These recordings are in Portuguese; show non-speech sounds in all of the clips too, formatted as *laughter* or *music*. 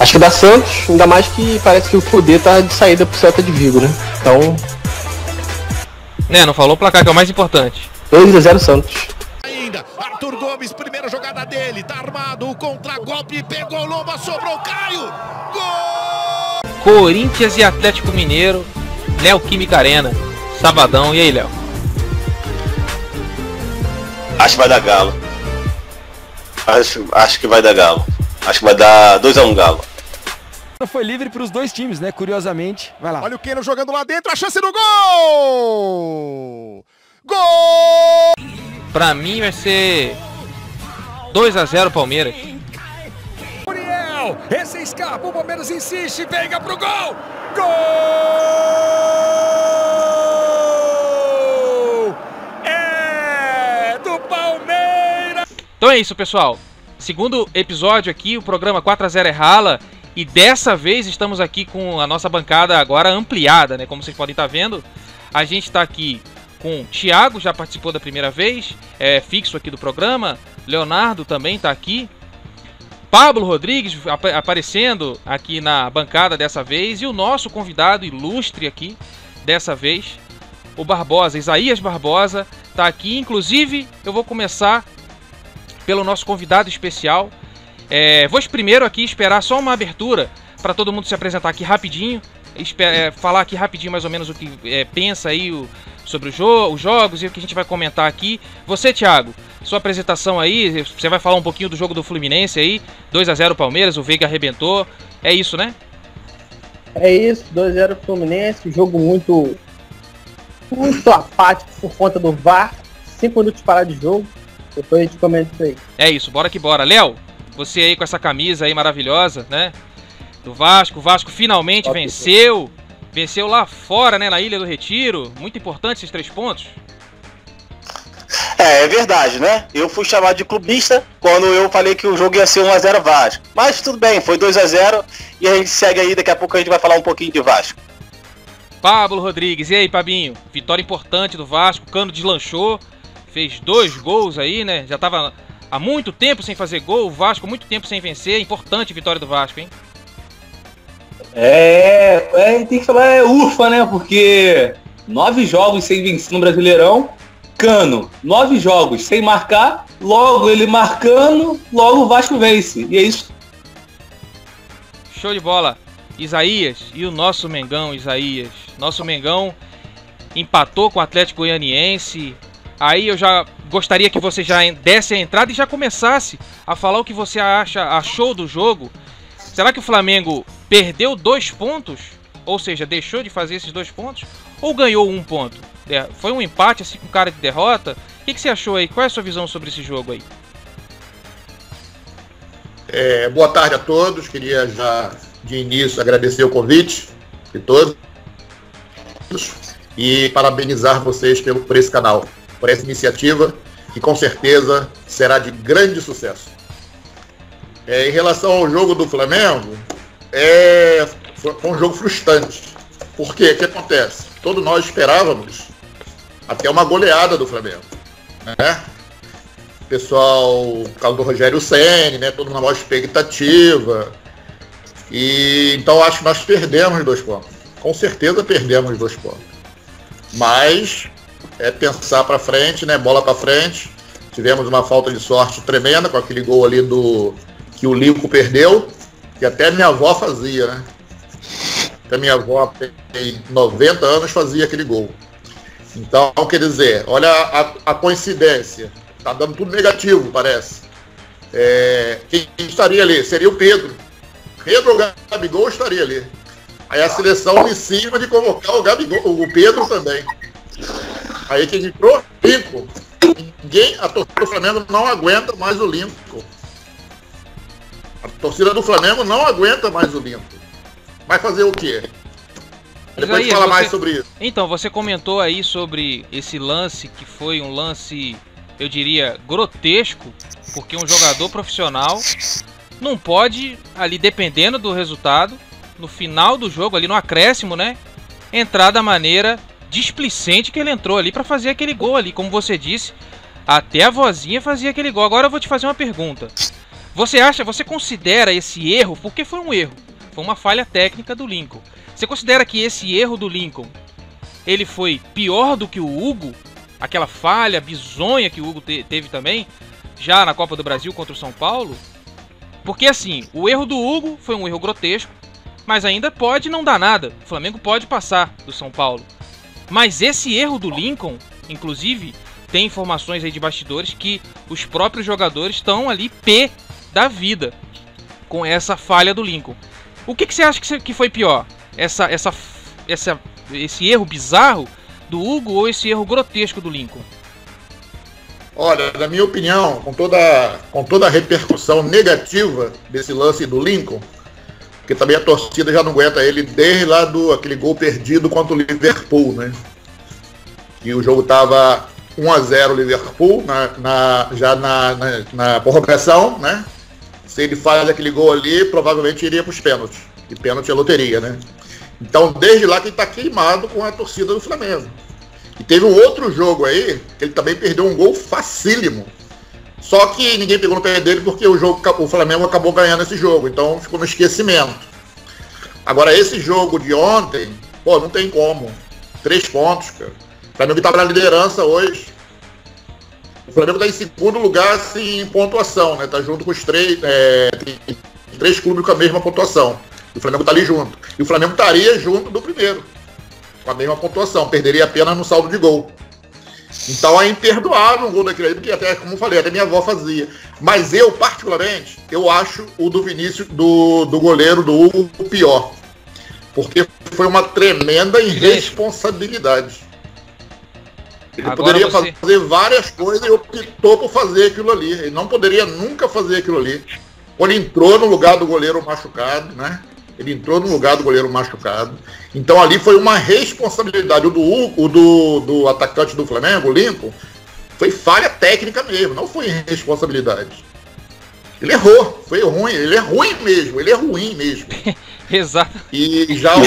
Acho que dá Santos, ainda mais que parece que o Kudê tá de saída pro Celta de Vigo, né? Então. É, não falou o placar que é o mais importante. 2 a 0 Santos. Ainda, Arthur Gomes, primeira jogada dele, tá armado, o contra-golpe, pegou Lomba, sobrou Caio! Gol! Corinthians e Atlético Mineiro, Neoquímica Arena, sabadão. E aí, Léo? Acho que vai dar Galo. Acho, acho que vai dar Galo. Acho que vai dar 2x1 um Galo. Foi livre para os dois times, né? Curiosamente. Vai lá. Olha o Keno jogando lá dentro, a chance do gol! Gol! Pra mim vai ser 2 a 0 Palmeiras. Muriel, esse escapa, o Palmeiras insiste, pega pro gol! Gol! É do Palmeiras! Então é isso, pessoal. Segundo episódio aqui, o programa 4 a 0 é rala. E dessa vez estamos aqui com a nossa bancada agora ampliada, né? Como vocês podem estar vendo, a gente está aqui com Thiago, já participou da primeira vez, é fixo aqui do programa. Leonardo também está aqui. Pablo Rodrigues ap aparecendo aqui na bancada dessa vez. E o nosso convidado ilustre aqui dessa vez, o Barbosa, Isaías Barbosa, está aqui. Inclusive, eu vou começar pelo nosso convidado especial. É, vou primeiro aqui esperar só uma abertura para todo mundo se apresentar aqui rapidinho. É, falar aqui rapidinho mais ou menos o que é, pensa aí o, sobre o jo os jogos e o que a gente vai comentar aqui. Você, Thiago, sua apresentação aí, você vai falar um pouquinho do jogo do Fluminense aí. 2 a 0 Palmeiras, o Veiga arrebentou. É isso, né? É isso, 2 a 0 Fluminense, jogo muito muito apático por conta do VAR. 5 minutos parar de jogo. Depois a gente comenta isso aí. É isso, bora que bora. Léo, você aí com essa camisa aí maravilhosa, né? Do Vasco. O Vasco finalmente venceu. Venceu lá fora, né? Na Ilha do Retiro. Muito importante esses três pontos. É, é verdade, né? Eu fui chamado de clubista quando eu falei que o jogo ia ser 1x0 Vasco. Mas tudo bem, foi 2x0 e a gente segue aí, daqui a pouco a gente vai falar um pouquinho de Vasco. Pablo Rodrigues, e aí, Pabinho? Vitória importante do Vasco, o Cano deslanchou, fez dois gols aí, né? Já tava há muito tempo sem fazer gol, o Vasco muito tempo sem vencer. Importante vitória do Vasco, hein? É, é tem que falar é ufa, né? Porque nove jogos sem vencer no Brasileirão, Cano, nove jogos sem marcar, logo ele marcando, logo o Vasco vence. E é isso. Show de bola. Isaías e o nosso Mengão, Isaías. Nosso Mengão empatou com o Atlético Goianiense. Aí eu já gostaria que você já desse a entrada e já começasse a falar o que você acha, achou do jogo. Será que o Flamengo perdeu dois pontos? Ou seja, deixou de fazer esses dois pontos? Ou ganhou um ponto? Foi um empate assim com cara de derrota? O que, que você achou aí? Qual é a sua visão sobre esse jogo aí? É, boa tarde a todos. Queria já de início agradecer o convite de todos e parabenizar vocês pelo, por esse canal, por essa iniciativa que com certeza será de grande sucesso. É, em relação ao jogo do Flamengo, é, foi um jogo frustrante. Por quê? O que acontece? Todos nós esperávamos até uma goleada do Flamengo. Né? Pessoal, o caso do Rogério Senni, né? Todo na maior expectativa. E então acho que nós perdemos dois pontos. Com certeza perdemos dois pontos. Mas é pensar para frente, né? Bola para frente. Tivemos uma falta de sorte tremenda com aquele gol ali do que o Lincoln perdeu, que até minha avó fazia, né? Até minha avó tem 90 anos fazia aquele gol. Então, quer dizer, olha a, a coincidência. Tá dando tudo negativo, parece. É, quem estaria ali? Seria o Pedro. Pedro ou Gabigol estaria ali. Aí a seleção em cima de convocar o Gabigol, o Pedro também. Aí quem entrou? Lincoln. Ninguém, a torcida do Flamengo não aguenta mais o Lincoln. A torcida do Flamengo não aguenta mais o Lincoln. Vai fazer o quê? Depois Isaías, fala você- mais sobre isso. Então, você comentou aí sobre esse lance que foi um lance, eu diria, grotesco, porque um jogador profissional não pode, ali dependendo do resultado, no final do jogo, ali no acréscimo, né? Entrar da maneira displicente que ele entrou ali pra fazer aquele gol ali, como você disse. Até a vozinha fazia aquele gol. Agora eu vou te fazer uma pergunta. Você acha, você considera esse erro, porque foi um erro, foi uma falha técnica do Lincoln. Você considera que esse erro do Lincoln, ele foi pior do que o Hugo? Aquela falha bizonha que o Hugo te teve também, já na Copa do Brasil contra o São Paulo? Porque assim, o erro do Hugo foi um erro grotesco, mas ainda pode não dar nada. O Flamengo pode passar do São Paulo. Mas esse erro do Lincoln, inclusive, tem informações aí de bastidores que os próprios jogadores estão ali pé da vida com essa falha do Lincoln. O que, que você acha que foi pior? Essa, essa, essa, esse erro bizarro do Hugo ou esse erro grotesco do Lincoln? Olha, na minha opinião, com toda, com toda a repercussão negativa desse lance do Lincoln, porque também a torcida já não aguenta ele desde lá do aquele gol perdido contra o Liverpool, né? E o jogo tava 1 a 0 Liverpool na, na já na, na, na, prorrogação, né? Se ele faz aquele gol ali, provavelmente iria para os pênaltis. E pênalti é loteria, né? Então, desde lá que ele está queimado com a torcida do Flamengo. E teve um outro jogo aí, que ele também perdeu um gol facílimo. Só que ninguém pegou no pé dele porque o, jogo, o Flamengo acabou ganhando esse jogo. Então ficou no esquecimento. Agora, esse jogo de ontem, pô, não tem como. Três pontos, cara. O Flamengo estava na liderança hoje. O Flamengo está em segundo lugar assim, em pontuação, né? Tá junto com os três. É, três clubes com a mesma pontuação. E o Flamengo está ali junto. E o Flamengo estaria junto do primeiro. Com a mesma pontuação. Perderia apenas no saldo de gol. Então é imperdoável um gol daquele aí, porque até, como eu falei, até minha avó fazia. Mas eu, particularmente, eu acho o do Vinícius, do, do goleiro do Hugo, o pior. Porque foi uma tremenda irresponsabilidade. Ele Agora poderia você... fazer várias coisas e optou por fazer aquilo ali. Ele não poderia nunca fazer aquilo ali. Quando entrou no lugar do goleiro machucado, né? Ele entrou no lugar do goleiro machucado. Então ali foi uma responsabilidade. O do, o do, do atacante do Flamengo, o Lincoln, foi falha técnica mesmo, não foi responsabilidade. Ele errou, foi ruim, ele é ruim mesmo, ele é ruim mesmo. *laughs* Exato. E já o,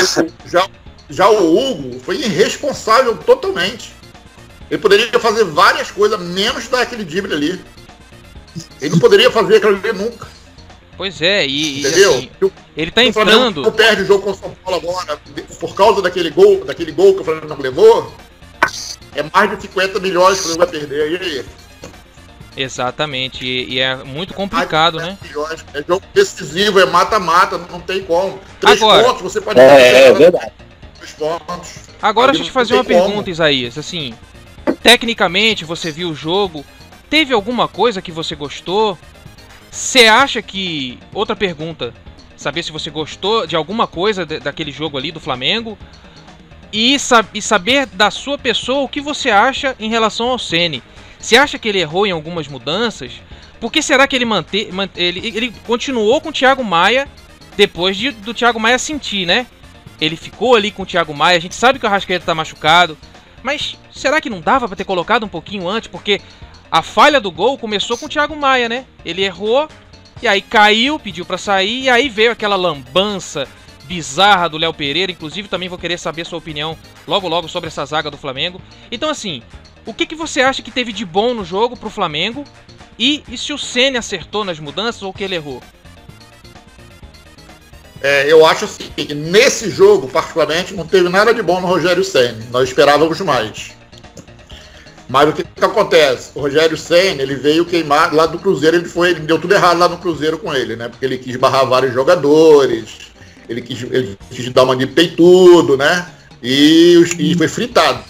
já, já o Hugo foi irresponsável totalmente. Ele poderia fazer várias coisas, menos dar aquele drible ali. Ele não poderia fazer aquilo ali nunca. Pois é, e, Entendeu? Assim, ele tá entrando. O perde o jogo com o São Paulo agora, por causa daquele gol, daquele gol que o Flamengo levou, é mais de 50 milhões que o Flamengo vai perder. E aí? Exatamente, e, e é muito complicado, né? É jogo decisivo, é mata-mata, não tem como. Três agora, pontos, você pode. É, é verdade. Três pontos. Agora deixa eu te fazer uma como. pergunta, Isaías. Assim, tecnicamente você viu o jogo, teve alguma coisa que você gostou? Você acha que. Outra pergunta. Saber se você gostou de alguma coisa de, daquele jogo ali do Flamengo. E, sab e, saber da sua pessoa o que você acha em relação ao Ceni. Você acha que ele errou em algumas mudanças? Por que será que ele mante, ele, ele continuou com o Thiago Maia depois de, do Thiago Maia sentir, né? Ele ficou ali com o Thiago Maia. A gente sabe que o Arrascaeta tá machucado. Mas será que não dava para ter colocado um pouquinho antes? Porque a falha do gol começou com o Thiago Maia, né? Ele errou, e aí caiu, pediu para sair, e aí veio aquela lambança bizarra do Léo Pereira. Inclusive, também vou querer saber sua opinião logo logo sobre essa zaga do Flamengo. Então, assim, o que, que você acha que teve de bom no jogo pro Flamengo? E, e se o Senna acertou nas mudanças ou que ele errou? É, eu acho assim, que nesse jogo, particularmente, não teve nada de bom no Rogério Senna. Nós esperávamos mais. Mas o que, que acontece? O Rogério Senna, ele veio queimar lá do Cruzeiro, ele foi, ele deu tudo errado lá no Cruzeiro com ele, né? Porque ele quis barrar vários jogadores, ele quis, ele quis dar uma de peitudo, né? E, e foi fritado.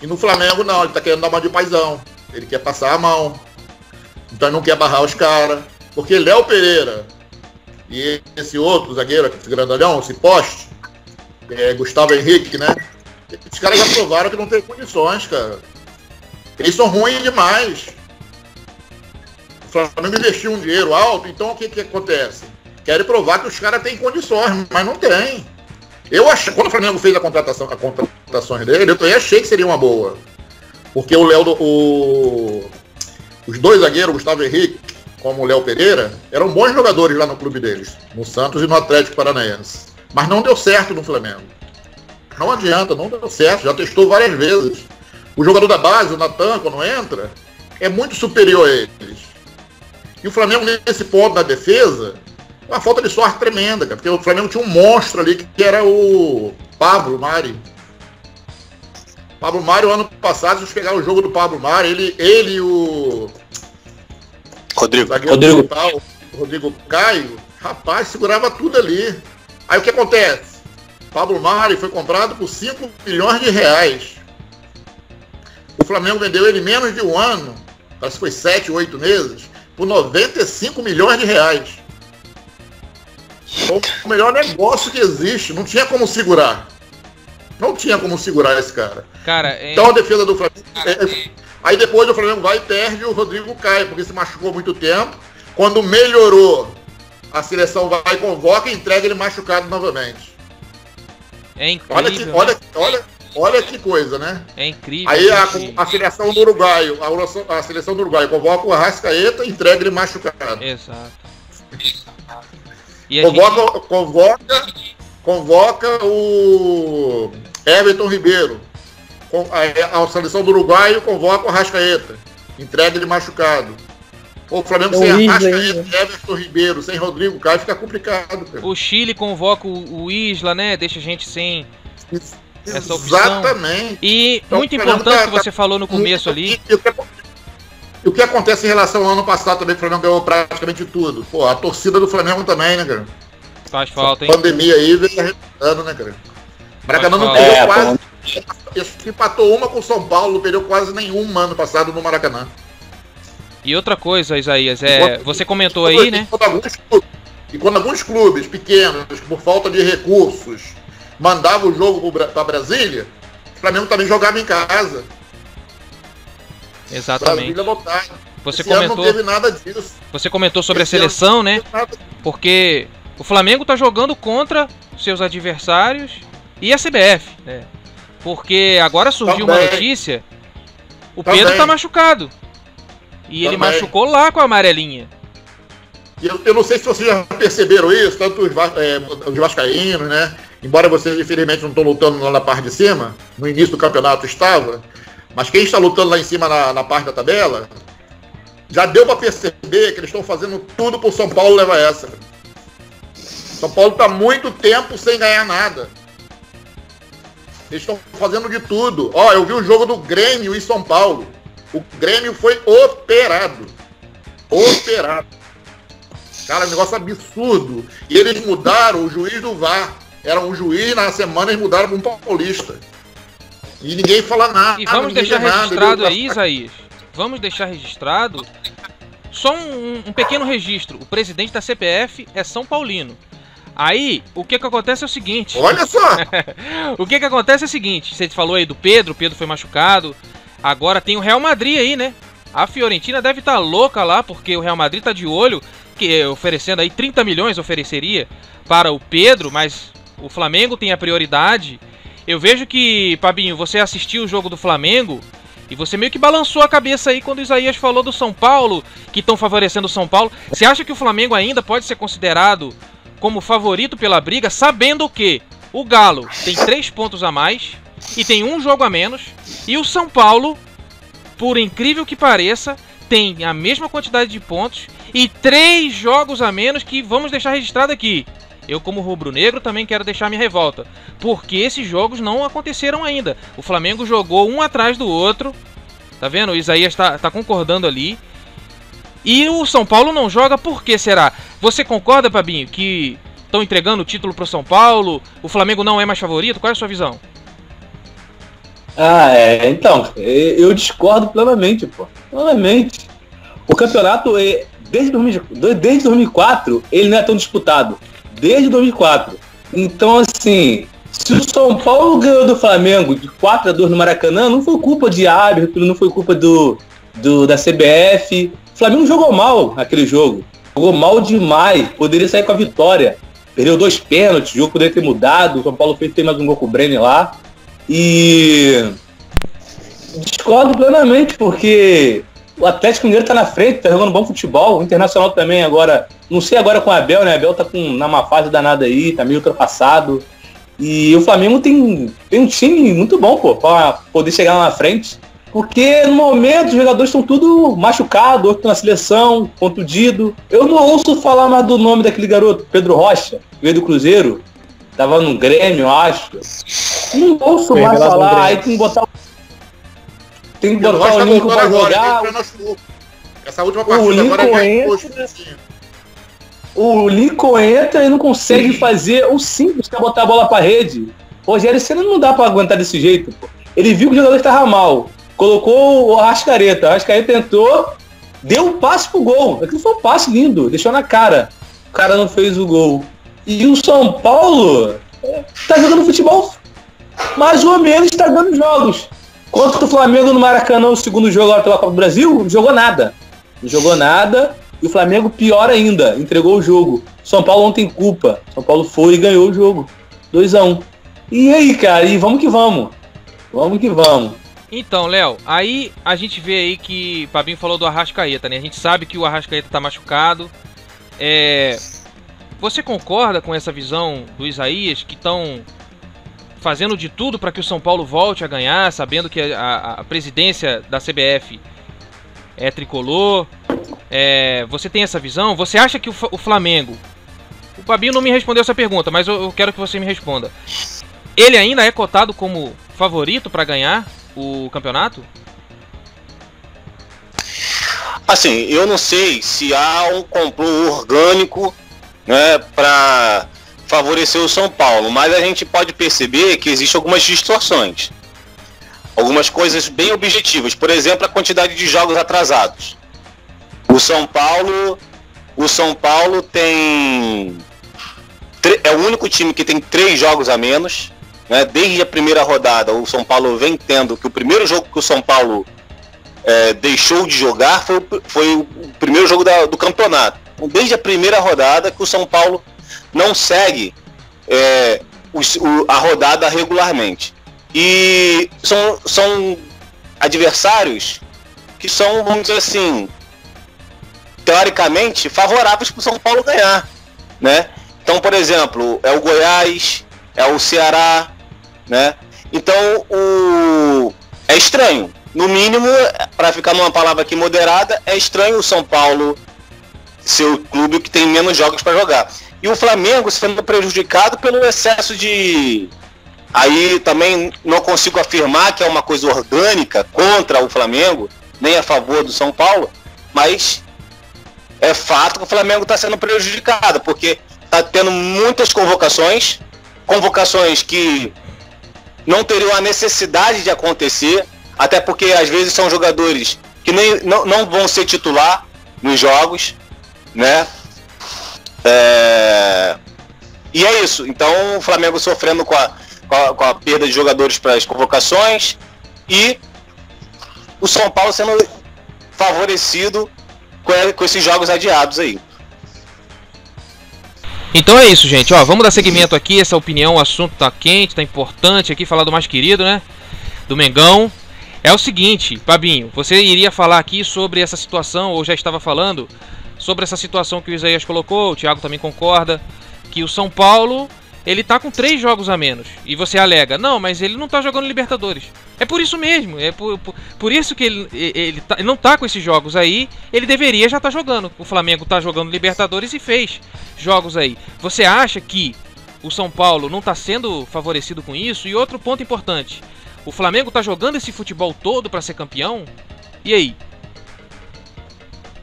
E no Flamengo não, ele tá querendo dar uma de paizão. Ele quer passar a mão. Então ele não quer barrar os caras. Porque Léo Pereira e esse outro zagueiro, esse grandalhão, esse poste, é, Gustavo Henrique, né? Os caras já provaram que não tem condições, cara. Eles são ruins demais. O Flamengo investiu um dinheiro alto, então o que, que acontece? Querem provar que os caras têm condições, mas não tem. Eu achei, quando o Flamengo fez a contratação, a contratações dele, eu também achei que seria uma boa. Porque o Léo, o, os dois zagueiros, Gustavo Henrique, como o Léo Pereira, eram bons jogadores lá no clube deles, no Santos e no Atlético Paranaense. Mas não deu certo no Flamengo. Não adianta, não deu certo, já testou várias vezes. O jogador da base, o Natan, quando entra, é muito superior a eles. E o Flamengo, nesse ponto da defesa, uma falta de sorte tremenda, cara, porque o Flamengo tinha um monstro ali que era o Pablo Mari. Pablo Mari, o ano passado, se vocês pegaram o jogo do Pablo Mari, ele, ele e o Rodrigo. Rodrigo. Rodrigo Caio, rapaz, segurava tudo ali. Aí o que acontece? Pablo Mari foi comprado por 5 milhões de reais. O Flamengo vendeu ele menos de um ano, parece que foi 7, 8 meses, por 95 milhões de reais. Foi o melhor negócio que existe. Não tinha como segurar. Não tinha como segurar esse cara. Cara, é, Então a defesa do Flamengo. é- é- aí depois o Flamengo vai e perde o Rodrigo Caio, porque se machucou muito tempo. Quando melhorou, a seleção vai convoca e entrega ele machucado novamente. É incrível. Olha que, né? olha, olha, olha que coisa, né? É incrível. Aí a, a seleção do Uruguai, a, a seleção do Uruguai convoca o Arrascaeta e entrega ele machucado. Exato. E a gente... Convoca, convoca, convoca o Everton Ribeiro. A, a seleção do Uruguai convoca o Arrascaeta. Entrega ele machucado. O Flamengo É sem Isla Arrascaeta, Everton Ribeiro, sem Rodrigo Caio, fica complicado, cara. O Chile convoca o, o Isla, né? Deixa a gente sem essa opção. Exatamente. E Então, muito importante tá- que você falou no começo ali. E, o que, acontece em relação ao ano passado também, que o Flamengo ganhou praticamente tudo. Pô, a torcida do Flamengo também, né, cara? Faz falta, hein? Pandemia aí veio arrebentando, né, cara? Maracanã não perdeu falta. quase. Empatou uma com o São Paulo, não perdeu quase nenhuma ano passado no Maracanã. E outra coisa, Isaías, é, Enquanto- você comentou aí, né? E quando alguns clubes, e quando alguns clubes pequenos, por falta de recursos, mandavam o jogo para Brasília, o Flamengo também jogava em casa. Exatamente. Brasília voltava. Você Esse ano não comentou, teve nada disso. você comentou sobre a Esse ano seleção, né? Porque o Flamengo tá jogando contra seus adversários e a CBF, né? Porque agora surgiu uma Também. notícia, o Também. Pedro tá machucado. E ele Também. machucou lá com a amarelinha. Eu, eu não sei se vocês já perceberam isso, tanto os, é, os vascaínos, né? Embora vocês, infelizmente, não estão lutando lá na parte de cima, no início do campeonato estava, mas quem está lutando lá em cima na, na parte da tabela, já deu para perceber que eles estão fazendo tudo pro São Paulo levar essa. São Paulo está muito tempo sem ganhar nada. Eles estão fazendo de tudo. Ó, eu vi o jogo do Grêmio e São Paulo. O Grêmio foi operado. Operado. Cara, negócio absurdo. E eles mudaram o juiz do VAR. Era um juiz, na semana eles mudaram para um paulista. E ninguém fala nada. E vamos deixar nada, registrado viu? aí, Isaías. Vamos deixar registrado só um, um pequeno registro. O presidente da CPF é São Paulino. Aí, o que que acontece é o seguinte. Olha só. *laughs* O que que acontece é o seguinte, você falou aí do Pedro, o Pedro foi machucado. Agora tem o Real Madrid aí, né? A Fiorentina deve estar louca lá, porque o Real Madrid tá de olho, que é oferecendo aí 30 milhões ofereceria para o Pedro, mas o Flamengo tem a prioridade. Eu vejo que, Pabinho, você assistiu o jogo do Flamengo e você meio que balançou a cabeça aí quando o Isaías falou do São Paulo, que estão favorecendo o São Paulo. Você acha que o Flamengo ainda pode ser considerado como favorito pela briga, sabendo que o Galo tem três pontos a mais e tem um jogo a menos, e o São Paulo, por incrível que pareça, tem a mesma quantidade de pontos e três jogos a menos que vamos deixar registrado aqui. Eu, como rubro-negro, também quero deixar minha revolta, porque esses jogos não aconteceram ainda. O Flamengo jogou um atrás do outro, tá vendo? O Isaías tá, tá concordando ali. E o São Paulo não joga, por que será? Você concorda, Pabinho, que estão entregando o título pro São Paulo? O Flamengo não é mais favorito? Qual é a sua visão? Ah, é. Então, eu discordo plenamente, pô. Plenamente. O campeonato, desde, 2000 desde 2004, ele não é tão disputado. Desde 2004. Então, assim, se o São Paulo ganhou do Flamengo de 4 a 2 no Maracanã, não foi culpa de árbitro, não foi culpa do, do da CBF. O Flamengo jogou mal aquele jogo. Jogou mal demais. Poderia sair com a vitória. Perdeu dois pênaltis, o jogo poderia ter mudado. O São Paulo fez mais um gol com o Brenner lá. E discordo plenamente, porque o Atlético Mineiro tá na frente, tá jogando bom futebol, o Internacional também agora, não sei agora com o Abel, né? Abel tá com, na má fase danada aí, tá meio ultrapassado. E o Flamengo tem, tem um time muito bom, pô, pra poder chegar lá na frente. Porque no momento os jogadores estão tudo machucados, outro na seleção, contundido. Eu não ouço falar mais do nome daquele garoto, Pedro Rocha, veio do Cruzeiro. Tava no Grêmio, acho. Não ouço mais falar, aí tem que botar. Tem que botar o Lincoln pra agora, jogar. Essa última partida Lincoln agora já entra- assim. O Lincoln entra e não consegue fazer o simples, que é botar a bola pra rede. Rogério Senna não dá pra aguentar desse jeito. pô. Ele viu que o jogador estava mal. Colocou o Arrascaeta. O Arrascaeta entrou, deu um passe pro gol. Aquilo foi um passe lindo, deixou na cara. O cara não fez o gol. E o São Paulo é, tá jogando futebol mais ou menos está dando jogos. Contra o Flamengo no Maracanã, o segundo jogo agora pela Copa do Brasil, não jogou nada. Não jogou nada. E o Flamengo, pior ainda, entregou o jogo. São Paulo não tem culpa. São Paulo foi e ganhou o jogo. 2 a 1 E aí, cara, e vamos que vamos. Vamos que vamos. Então, Léo, aí a gente vê aí que o Fabinho falou do Arrascaeta, né? A gente sabe que o Arrascaeta tá machucado. É... Você concorda com essa visão do Isaías que estão fazendo de tudo para que o São Paulo volte a ganhar, sabendo que a, a- presidência da CBF é tricolor? É, Você tem essa visão? Você acha que o, o Flamengo. O Fabinho não me respondeu essa pergunta, mas eu, eu quero que você me responda. Ele ainda é cotado como favorito para ganhar o campeonato? Assim, eu não sei se há um complô orgânico né, para favorecer o São Paulo, mas a gente pode perceber que existem algumas distorções. Algumas coisas bem objetivas. Por exemplo, a quantidade de jogos atrasados. O São Paulo. O São Paulo tem. É o único time que tem três jogos a menos. Né? Desde a primeira rodada, o São Paulo vem tendo que o primeiro jogo que o São Paulo é, deixou de jogar foi, o- foi o primeiro jogo da- do campeonato. Então, desde a primeira rodada que o São Paulo não segue é, os- o- a rodada regularmente. E são, são adversários que são, vamos dizer assim, teoricamente favoráveis para o São Paulo ganhar. Né? Então, por exemplo, é o Goiás, é o Ceará, né? Então, o... é estranho. No mínimo, para ficar numa palavra aqui moderada, é estranho o São Paulo ser o clube que tem menos jogos para jogar. E o Flamengo sendo prejudicado pelo excesso de. Aí também não consigo afirmar que é uma coisa orgânica contra o Flamengo, nem a favor do São Paulo, mas é fato que o Flamengo está sendo prejudicado, porque está tendo muitas convocações, convocações que não teriam a necessidade de acontecer, até porque às vezes são jogadores que nem, não, não vão ser titular nos jogos, né? É, E é isso. Então o Flamengo sofrendo com a, com a, com a perda de jogadores para as convocações e o São Paulo sendo favorecido com, com esses jogos adiados aí. Então é isso, gente. Ó, vamos dar seguimento aqui. Essa opinião, o assunto tá quente, tá importante aqui. Falar do mais querido, né? Do Mengão. É o seguinte, Fabinho, você iria falar aqui sobre essa situação, ou já estava falando, sobre essa situação que o Isaías colocou, o Thiago também concorda, que o São Paulo, ele tá com três jogos a menos. E você alega, não, mas ele não tá jogando Libertadores. É por isso mesmo, é por, por, por isso que ele, ele, tá- ele não tá com esses jogos aí, ele deveria já estar jogando. O Flamengo tá jogando Libertadores e fez jogos aí. Você acha que o São Paulo não está sendo favorecido com isso? E outro ponto importante: o Flamengo está jogando esse futebol todo para ser campeão? E aí?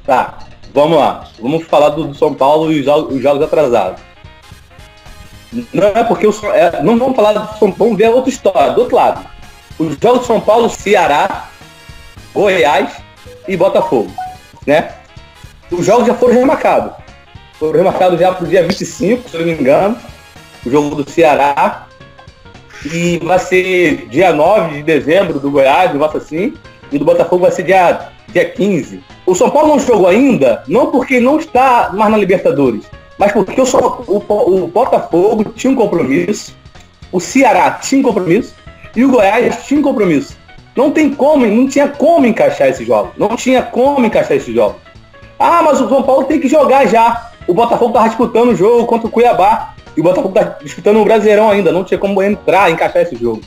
Tá, vamos lá. Vamos falar do, do São Paulo e os os jogos atrasados. Não é porque o é, não vamos falar do São Paulo, ver a outra história, do outro lado. Os jogos São Paulo, Ceará, Goiás e Botafogo, né? Os jogos já foram remarcados. Foram remarcados já para o dia 25, se eu não me engano, o jogo do Ceará. E vai ser dia 9 de dezembro do Goiás, negócio assim. E do Botafogo vai ser dia, dia 15. O São Paulo não jogou ainda, não porque não está mais na Libertadores, mas porque o, o, o Botafogo tinha um compromisso, o Ceará tinha um compromisso e o Goiás tinha um compromisso. Não tem como, não tinha como encaixar esses jogos. Não tinha como encaixar esses jogos. Ah, mas o São Paulo tem que jogar já. O Botafogo tava disputando o jogo contra o Cuiabá. E o Botafogo tá disputando o Brasileirão ainda. Não tinha como entrar, encaixar esse jogo.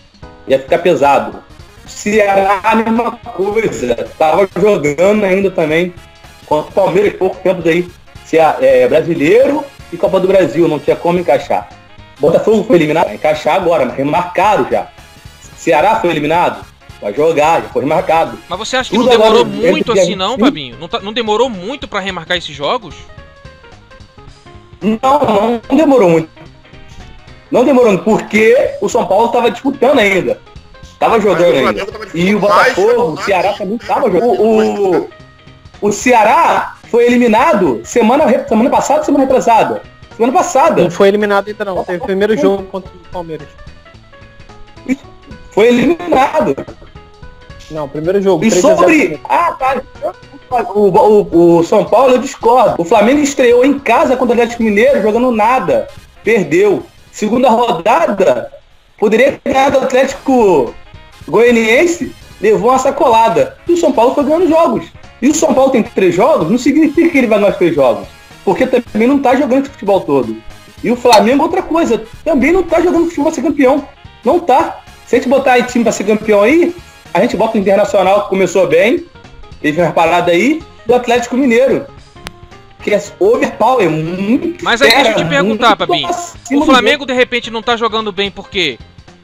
Ia ficar pesado. Ceará a mesma coisa. Tava jogando ainda também. Contra o Palmeiras, pouco tempo. Cea- é, brasileiro e Copa do Brasil, não tinha como encaixar. Botafogo foi eliminado, vai encaixar agora, mas remarcaram já. Ceará foi eliminado, vai jogar, já foi remarcado. Mas você acha que Tudo não demorou muito assim, não, 25? Fabinho? Não, tá- não demorou muito pra remarcar esses jogos? Não, não demorou muito. Não demorou muito, porque o São Paulo estava disputando ainda. Tava jogando o ainda. Tava E o Botafogo, o Ceará também estava jogando. O, o, o Ceará foi eliminado semana, semana passada, semana retrasada. Semana passada. Não foi eliminado ainda não. Teve o primeiro jogo contra o Palmeiras. Foi eliminado. Não, primeiro jogo. E 3 a 0 sobre. Ah, tá. O, o, o São Paulo eu discordo. O Flamengo estreou em casa contra o Atlético Mineiro jogando nada. Perdeu. Segunda rodada, poderia ganhar do Atlético Goianiense, levou uma sacolada. E o São Paulo foi ganhando jogos. E o São Paulo tem três jogos, não significa que ele vai ganhar os três jogos. Porque também não tá jogando esse futebol todo. E o Flamengo, outra coisa, também não tá jogando futebol pra ser campeão. Não tá. Se a gente botar aí time pra ser campeão aí, a gente bota o Internacional que começou bem, teve uma parada aí, do Atlético Mineiro. Que é overpower, muito Mas aí deixa eu te perguntar, Fabinho. O Flamengo de repente não tá jogando bem porque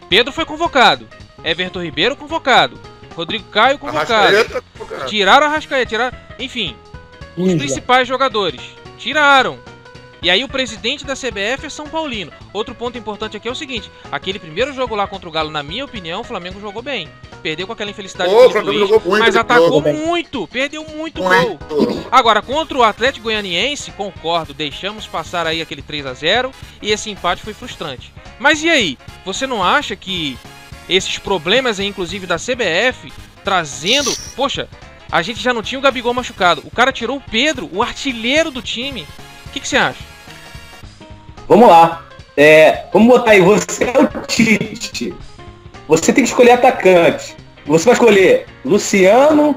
Pedro foi convocado, Everton Ribeiro convocado, Rodrigo Caio convocado. Cara. Tiraram a Rascaeta, tiraram. Enfim, os principais jogadores. Tiraram. E aí o presidente da CBF é São Paulino. Outro ponto importante aqui é o seguinte: aquele primeiro jogo lá contra o Galo, na minha opinião, o Flamengo jogou bem. Perdeu com aquela infelicidade Ô, do Luiz, jogou muito mas atacou jogo, bem. muito, perdeu muito gol. Muito. Agora, contra o Atlético Goianiense, concordo, deixamos passar aí aquele 3 a 0 e esse empate foi frustrante. Mas e aí? Você não acha que esses problemas inclusive da CBF, trazendo. Poxa, a gente já não tinha o Gabigol machucado. O cara tirou o Pedro, o artilheiro do time. O que, você acha? Vamos lá. É, vamos botar aí, você é o Tite. Você tem que escolher atacante. Você vai escolher Luciano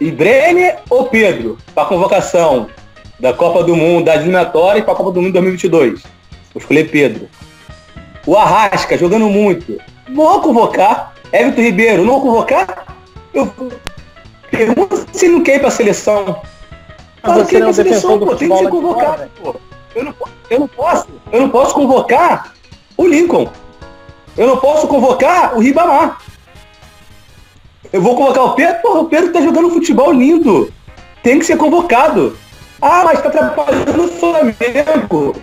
e Brenner ou Pedro para convocação da Copa do Mundo, das eliminatórias para a Copa do Mundo 2022. Vou escolher Pedro. O Arrasca jogando muito. Vou convocar. Everton Ribeiro, não vou convocar? Eu pergunto se não quer ir para a seleção. Mas Claro que não é é seleção, pô, tem que ser convocado, pô. Eu não, eu não posso, eu não posso convocar o Lincoln. Eu não posso convocar o Ribamar. Eu vou convocar o Pedro, porra, o Pedro tá jogando futebol lindo. Tem que ser convocado. Ah, mas tá atrapalhando o Flamengo.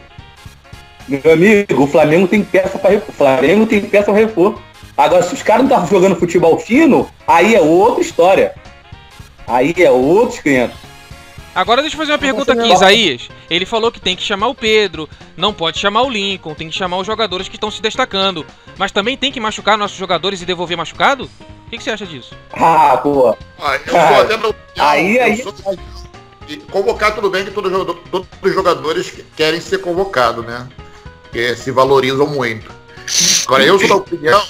Meu amigo, o Flamengo tem peça para repor. O Flamengo tem peça para repor. Agora, se os caras não estavam jogando futebol fino, aí é outra história. Aí é outro esquenta. Agora deixa eu fazer uma pergunta aqui, Isaías. Ele falou que tem que chamar o Pedro, não pode chamar o Lincoln, tem que chamar os jogadores que estão se destacando. Mas também tem que machucar nossos jogadores e devolver machucado? O que, que você acha disso? Ah, pô. Ah, eu sou até opinião, Aí, eu aí- sou- convocar tudo bem que todo jogador- todos os jogadores que- querem ser convocados, né? Porque se valorizam muito. Agora, eu sou da opinião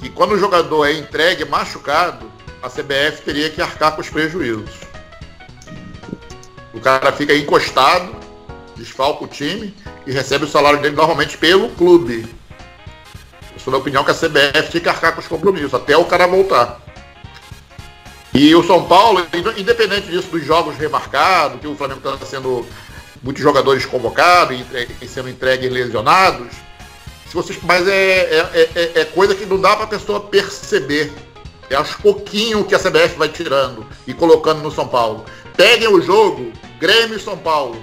que quando o jogador é entregue machucado, a CBF teria que arcar com os prejuízos. O cara fica encostado, desfalca o time e recebe o salário dele normalmente pelo clube. Eu sou da opinião que a CBF tinha que arcar com os compromissos, até o cara voltar. E o São Paulo, independente disso dos jogos remarcados, que o Flamengo está sendo muitos jogadores convocados e, entre- e sendo entregues lesionados, se vocês, mas é, é, é- é coisa que não dá para a pessoa perceber. É aos pouquinho que a CBF vai tirando e colocando no São Paulo. Peguem o jogo, Grêmio e São Paulo.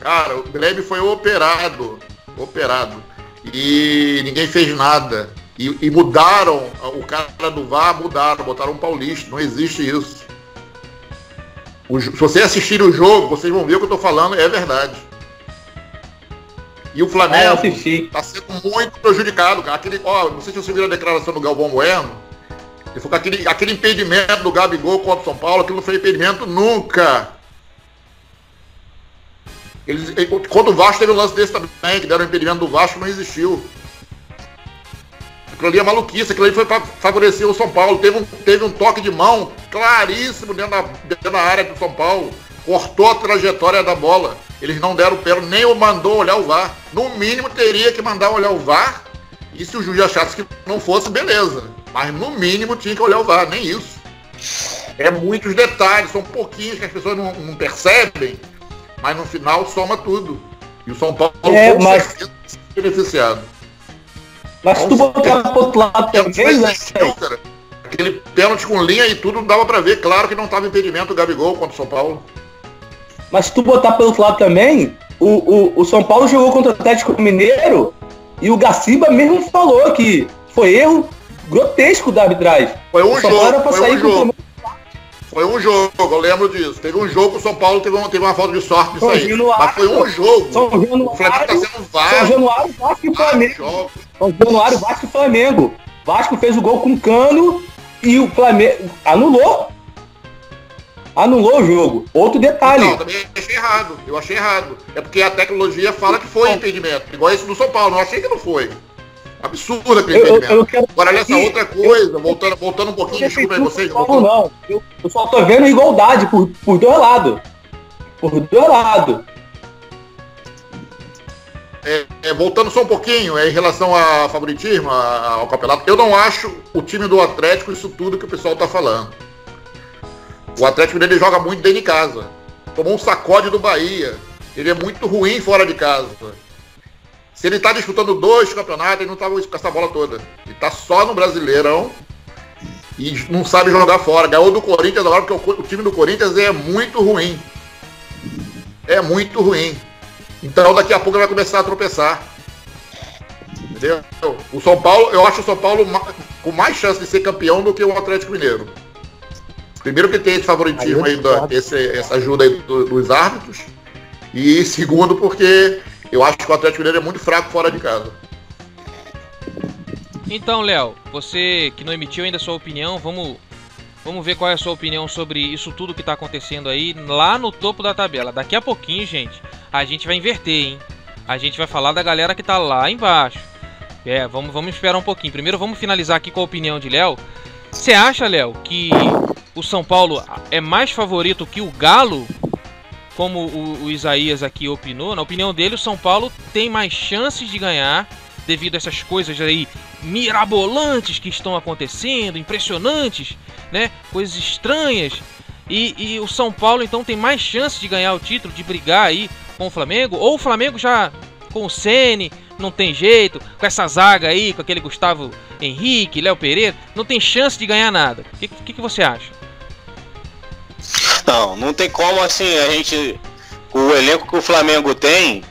Cara, o Grêmio foi operado. Operado. E ninguém fez nada. E, e mudaram, o cara do VAR mudaram, botaram um paulista. Não existe isso. O se vocês assistirem o jogo, vocês vão ver o que eu tô falando, é verdade. E o Flamengo assisti. tá sendo muito prejudicado, cara. Aquele, ó, não sei se você viu a declaração do Galvão Bueno. Ele falou que aquele, aquele impedimento do Gabigol contra o São Paulo, aquilo não foi impedimento nunca. Eles, ele- quando o Vasco teve um lance desse também, que deram impedimento do Vasco, não existiu. Aquilo ali é maluquice, aquilo ali foi para favorecer o São Paulo. Teve um, teve um toque de mão claríssimo dentro da, dentro da área do São Paulo. Cortou a trajetória da bola. Eles não deram pé, nem o mandou olhar o VAR. No mínimo teria que mandar olhar o VAR E se o juiz achasse que não fosse, beleza. Mas no mínimo tinha que olhar o VAR, nem isso. É muitos detalhes, são pouquinhos que as pessoas não, não percebem, mas no final soma tudo. E o São Paulo É, mas- beneficiado. Mas se tu botar pro outro lado também, né? cara. Aquele pênalti com linha e tudo dava pra ver. Claro que não tava impedimento do Gabigol contra o São Paulo. Mas se tu botar pelo outro lado também, o, o, o São Paulo jogou contra o Atlético Mineiro e o Gaciba mesmo falou que foi erro grotesco da arbitragem. Foi um o São jogo, foi sair um jogo. Foi um jogo, eu lembro disso. Teve um jogo o São Paulo teve uma, teve uma falta de sorte nisso São aí. Januário. Mas foi um jogo. São O Flamengo tá Januário, sendo São vários, Januário, Vasco e vários Flamengo. jogos. São Januário, Vasco e Flamengo. Vasco fez o gol com cano e o Flamengo anulou. Anulou o jogo. Outro detalhe. Não, também achei errado. Eu achei errado. É porque a tecnologia fala que foi impedimento. Igual esse do São Paulo. Eu achei que não foi. Absurdo aquele Eu, eu, impedimento. eu quero Agora, olha essa outra coisa, voltando, voltando um pouquinho, desculpa aí vocês. Não, voltando- não. Eu, eu só tô vendo igualdade por, por dois lados. Por dois lados. É, é, voltando só um pouquinho, é, em relação a favoritismo, a- ao campeonato, eu não acho o time do Atlético isso tudo que o pessoal tá falando. O Atlético Mineiro ele joga muito dentro de casa. Tomou um sacode do Bahia. Ele é muito ruim fora de casa. Se ele tá disputando dois campeonatos, ele não tava com essa bola toda. Ele tá só no Brasileirão e não sabe jogar fora. Ganhou do Corinthians agora, porque o, o time do Corinthians é muito ruim. É muito ruim. Então daqui a pouco ele vai começar a tropeçar. Entendeu? O São Paulo, eu acho o São Paulo com mais chance de ser campeão do que o Atlético Mineiro. Primeiro que tem esse favoritismo Aí aí, eu da, esse- essa ajuda aí do- dos árbitros. E segundo porque eu acho que o Atlético Mineiro é muito fraco fora de casa. Então, Léo, você que não emitiu ainda a sua opinião, vamos, vamos ver qual é a sua opinião sobre isso tudo que tá acontecendo aí lá no topo da tabela. Daqui a pouquinho, gente, a gente vai inverter, hein? A gente vai falar da galera que tá lá embaixo. É, vamos, vamos esperar um pouquinho. Primeiro vamos finalizar aqui com a opinião de Léo. Você acha, Léo, que o São Paulo é mais favorito que o Galo? Como o, o Isaías aqui opinou, na opinião dele, o São Paulo tem mais chances de ganhar devido a essas coisas aí mirabolantes que estão acontecendo, impressionantes, né? Coisas estranhas. E, e o São Paulo então tem mais chance de ganhar o título, de brigar aí com o Flamengo? Ou o Flamengo já com o Ceni não tem jeito, com essa zaga aí, com aquele Gustavo Henrique, Léo Pereira, não tem chance de ganhar nada. O que, que, que você acha? Não, não tem como assim, a gente. O elenco que o Flamengo tem,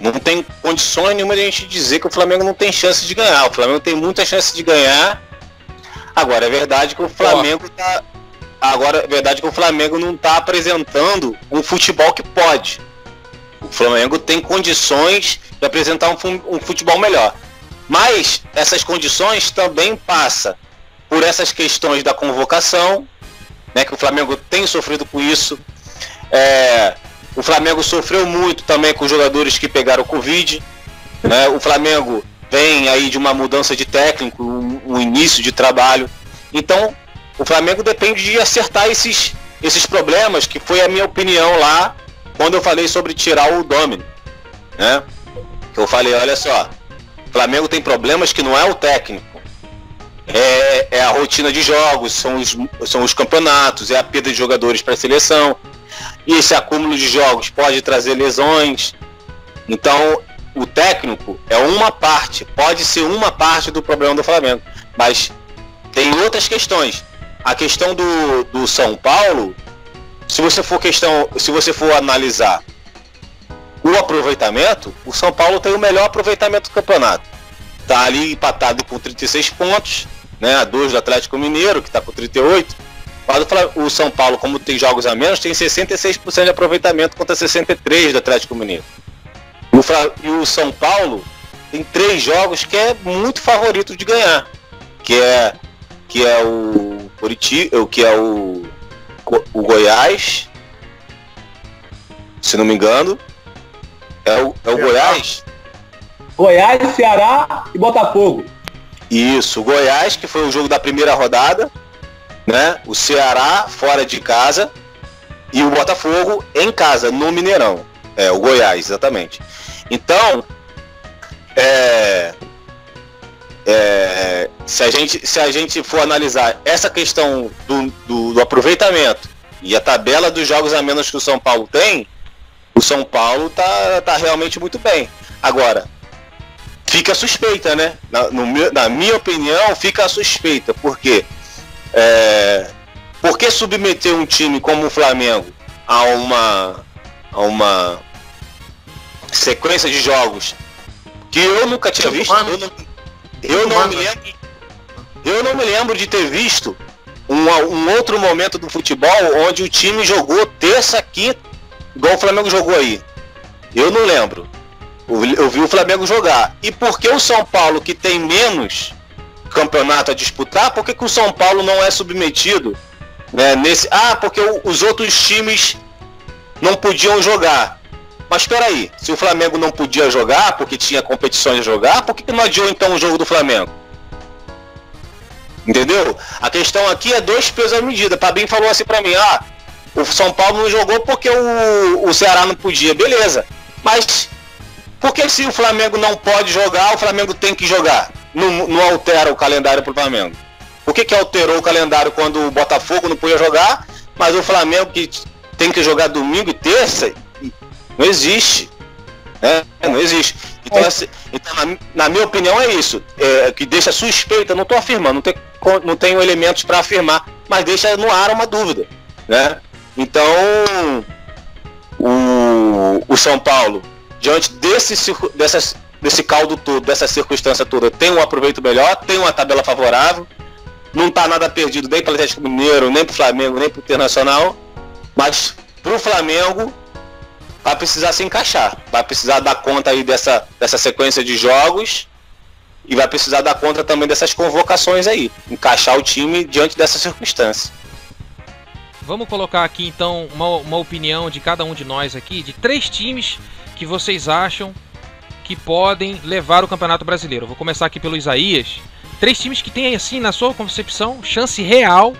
não tem condições nenhuma de a gente dizer que o Flamengo não tem chance de ganhar. O Flamengo tem muita chance de ganhar. Agora, é verdade que o Flamengo tá. Agora, é verdade que o Flamengo não tá apresentando um futebol que pode. O Flamengo tem condições de apresentar um, um futebol melhor. Mas essas condições também passa por essas questões da convocação, né, que o Flamengo tem sofrido com isso. É, o Flamengo sofreu muito também com os jogadores que pegaram o Covid. né, o Flamengo vem aí de uma mudança de técnico, um, um início de trabalho. Então, o Flamengo depende de acertar esses, esses problemas, que foi a minha opinião lá quando eu falei sobre tirar o Domino. Né? Eu falei, olha só, o Flamengo tem problemas que não é o técnico é, é a rotina de jogos, são os, são os campeonatos, é a perda de jogadores para a seleção. E esse acúmulo de jogos pode trazer lesões. Então, o técnico é uma parte, pode ser uma parte do problema do Flamengo. Mas tem outras questões. A questão do, do São Paulo, se você for questão, se você for analisar o aproveitamento, o São Paulo tem o melhor aproveitamento do campeonato. Tá ali empatado com 36 pontos, né? A dois do Atlético Mineiro, que está com 38. O São Paulo, como tem jogos a menos, tem 66% de aproveitamento contra 63% do Atlético Mineiro. E o São Paulo tem três jogos que é muito favorito de ganhar. Que é, que é o Curitiba, que é o, o Goiás, se não me engano. É o, é o Goiás. Goiás, Ceará e Botafogo. Isso, o Goiás, que foi o jogo da primeira rodada, né? O Ceará fora de casa e o Botafogo em casa, no Mineirão. É, o Goiás, exatamente. Então, é, é, se, a gente, se a gente for analisar essa questão do, do, do aproveitamento e a tabela dos jogos a menos que o São Paulo tem, o São Paulo tá, tá realmente muito bem. Agora, fica suspeita, né? Na, no, na minha opinião, fica suspeita. Por quê? É, por que submeter um time como o Flamengo a uma, a uma sequência de jogos que eu nunca tinha visto? Eu não, eu não me lembro, eu não me lembro de ter visto um, um outro momento do futebol onde o time jogou terça, quinta, igual o Flamengo jogou aí. Eu não lembro. Eu vi o Flamengo jogar. E por que o São Paulo, que tem menos campeonato a disputar, por que, que o São Paulo não é submetido né, nesse. Ah, porque os outros times não podiam jogar. Mas espera aí, se o Flamengo não podia jogar porque tinha competições a jogar, por que, que não adiou então o jogo do Flamengo? Entendeu? A questão aqui é dois pesos à medida. Pabinho falou assim para mim, ah, o São Paulo não jogou porque o, o Ceará não podia. Beleza. Mas por que se o Flamengo não pode jogar, o Flamengo tem que jogar? Não, não altera o calendário pro Flamengo. Por que, que alterou o calendário quando o Botafogo não podia jogar, mas o Flamengo que tem que jogar domingo e terça? Não existe. Né? Não existe. Então, assim, então na, na, minha opinião, é isso. É, que deixa suspeita, não estou afirmando, não, tem, não tenho elementos para afirmar, mas deixa no ar uma dúvida. Né? Então, o, o São Paulo, diante desse, dessas, desse caldo todo, dessa circunstância toda, tem um aproveito melhor, tem uma tabela favorável, não está nada perdido nem para o Atlético Mineiro, nem para o Flamengo, nem para o Internacional, mas para o Flamengo vai precisar se encaixar, vai precisar dar conta aí dessa, dessa sequência de jogos e vai precisar dar conta também dessas convocações aí, encaixar o time diante dessa circunstância. Vamos colocar aqui então uma, uma opinião de cada um de nós aqui, de três times que vocês acham que podem levar o Campeonato Brasileiro. vou começar aqui pelo Isaías. Três times que têm, assim, na sua concepção, chance real,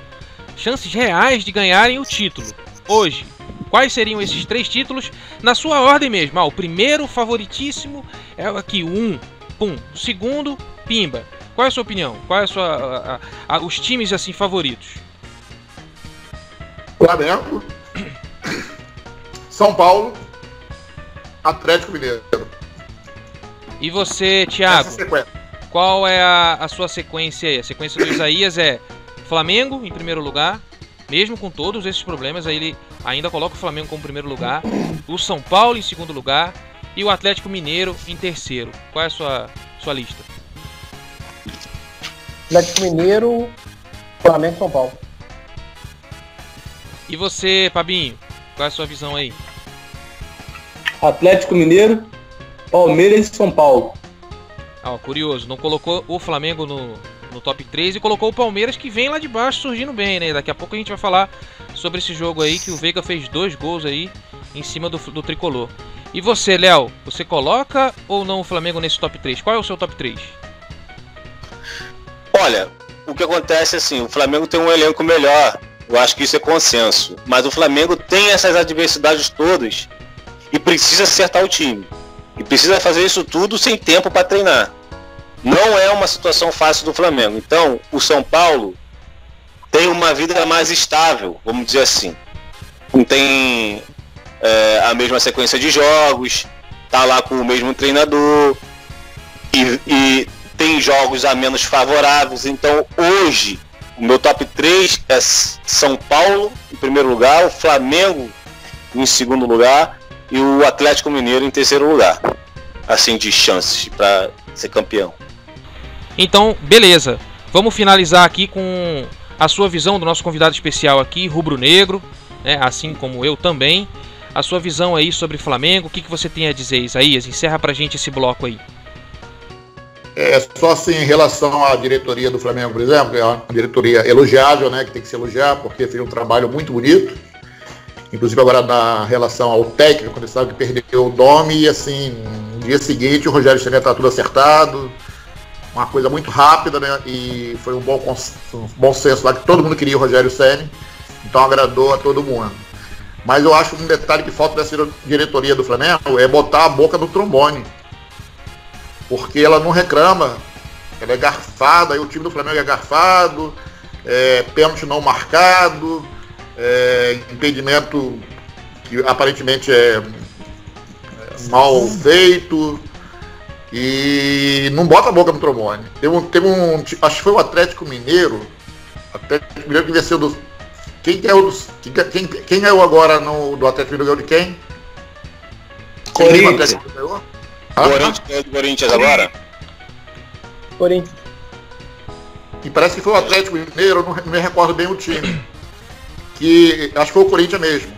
chances reais de ganharem o título. Hoje, Quais seriam esses três títulos na sua ordem mesmo? Ah, o primeiro favoritíssimo é aqui, um, pum. O segundo, pimba. Qual é a sua opinião? Qual é a sua, a, a, os times assim favoritos? Flamengo, *coughs* São Paulo, Atlético Mineiro. E você, Thiago? Qual é a, a sua sequência aí? A sequência do Isaías é Flamengo em primeiro lugar, mesmo com todos esses problemas, aí ele ainda coloca o Flamengo como primeiro lugar, o São Paulo em segundo lugar e o Atlético Mineiro em terceiro. Qual é a sua, sua lista? Atlético Mineiro, Flamengo e São Paulo. E você, Pabinho, qual é a sua visão aí? Atlético Mineiro, Palmeiras e São Paulo. Ah, curioso, não colocou o Flamengo no, no top 3 e colocou o Palmeiras que vem lá de baixo surgindo bem, né? Daqui a pouco a gente vai falar sobre esse jogo aí que o Veiga fez dois gols aí em cima do, do tricolor. E você, Léo, você coloca ou não o Flamengo nesse top 3? Qual é o seu top 3? Olha, o que acontece é assim, o Flamengo tem um elenco melhor. Eu acho que isso é consenso. Mas o Flamengo tem essas adversidades todas e precisa acertar o time. E precisa fazer isso tudo sem tempo para treinar não é uma situação fácil do Flamengo. Então, o São Paulo tem uma vida mais estável, vamos dizer assim. Não tem é, a mesma sequência de jogos, tá lá com o mesmo treinador e, e tem jogos a menos favoráveis. Então, hoje, o meu top 3 é São Paulo em primeiro lugar, o Flamengo em segundo lugar e o Atlético Mineiro em terceiro lugar. Assim, de chances para ser campeão. Então, beleza. Vamos finalizar aqui com a sua visão do nosso convidado especial aqui, Rubro Negro, né, assim como eu também. A sua visão aí sobre Flamengo, o que, que você tem a dizer, Isaías? Encerra pra gente esse bloco aí. É, só assim, em relação à diretoria do Flamengo, por exemplo, é uma diretoria elogiável, né, que tem que se elogiar, porque fez um trabalho muito bonito. Inclusive agora na relação ao técnico, quando ele sabe que perdeu o nome, e assim, no dia seguinte o Rogério Senna tá tudo acertado, uma coisa muito rápida, né? E foi um bom, um bom senso lá que todo mundo queria o Rogério Senni, então agradou a todo mundo. Mas eu acho um detalhe que falta dessa diretoria do Flamengo é botar a boca no trombone. Porque ela não reclama Ela é garfada, aí o time do Flamengo é garfado, é, pênalti não marcado, é, impedimento que aparentemente é, é mal feito. E não bota a boca no trombone. Teve um, teve um. Acho que foi o Atlético Mineiro. Atlético Mineiro que venceu dos. Quem é o dos, quem, quem, quem é o agora no, do Atlético Mineiro de quem? Corinthians. Corinthians ganhou do Corinthians agora? Corinthians. E parece que foi o Atlético Mineiro, não, não me recordo bem o time. Que acho que foi o Corinthians mesmo.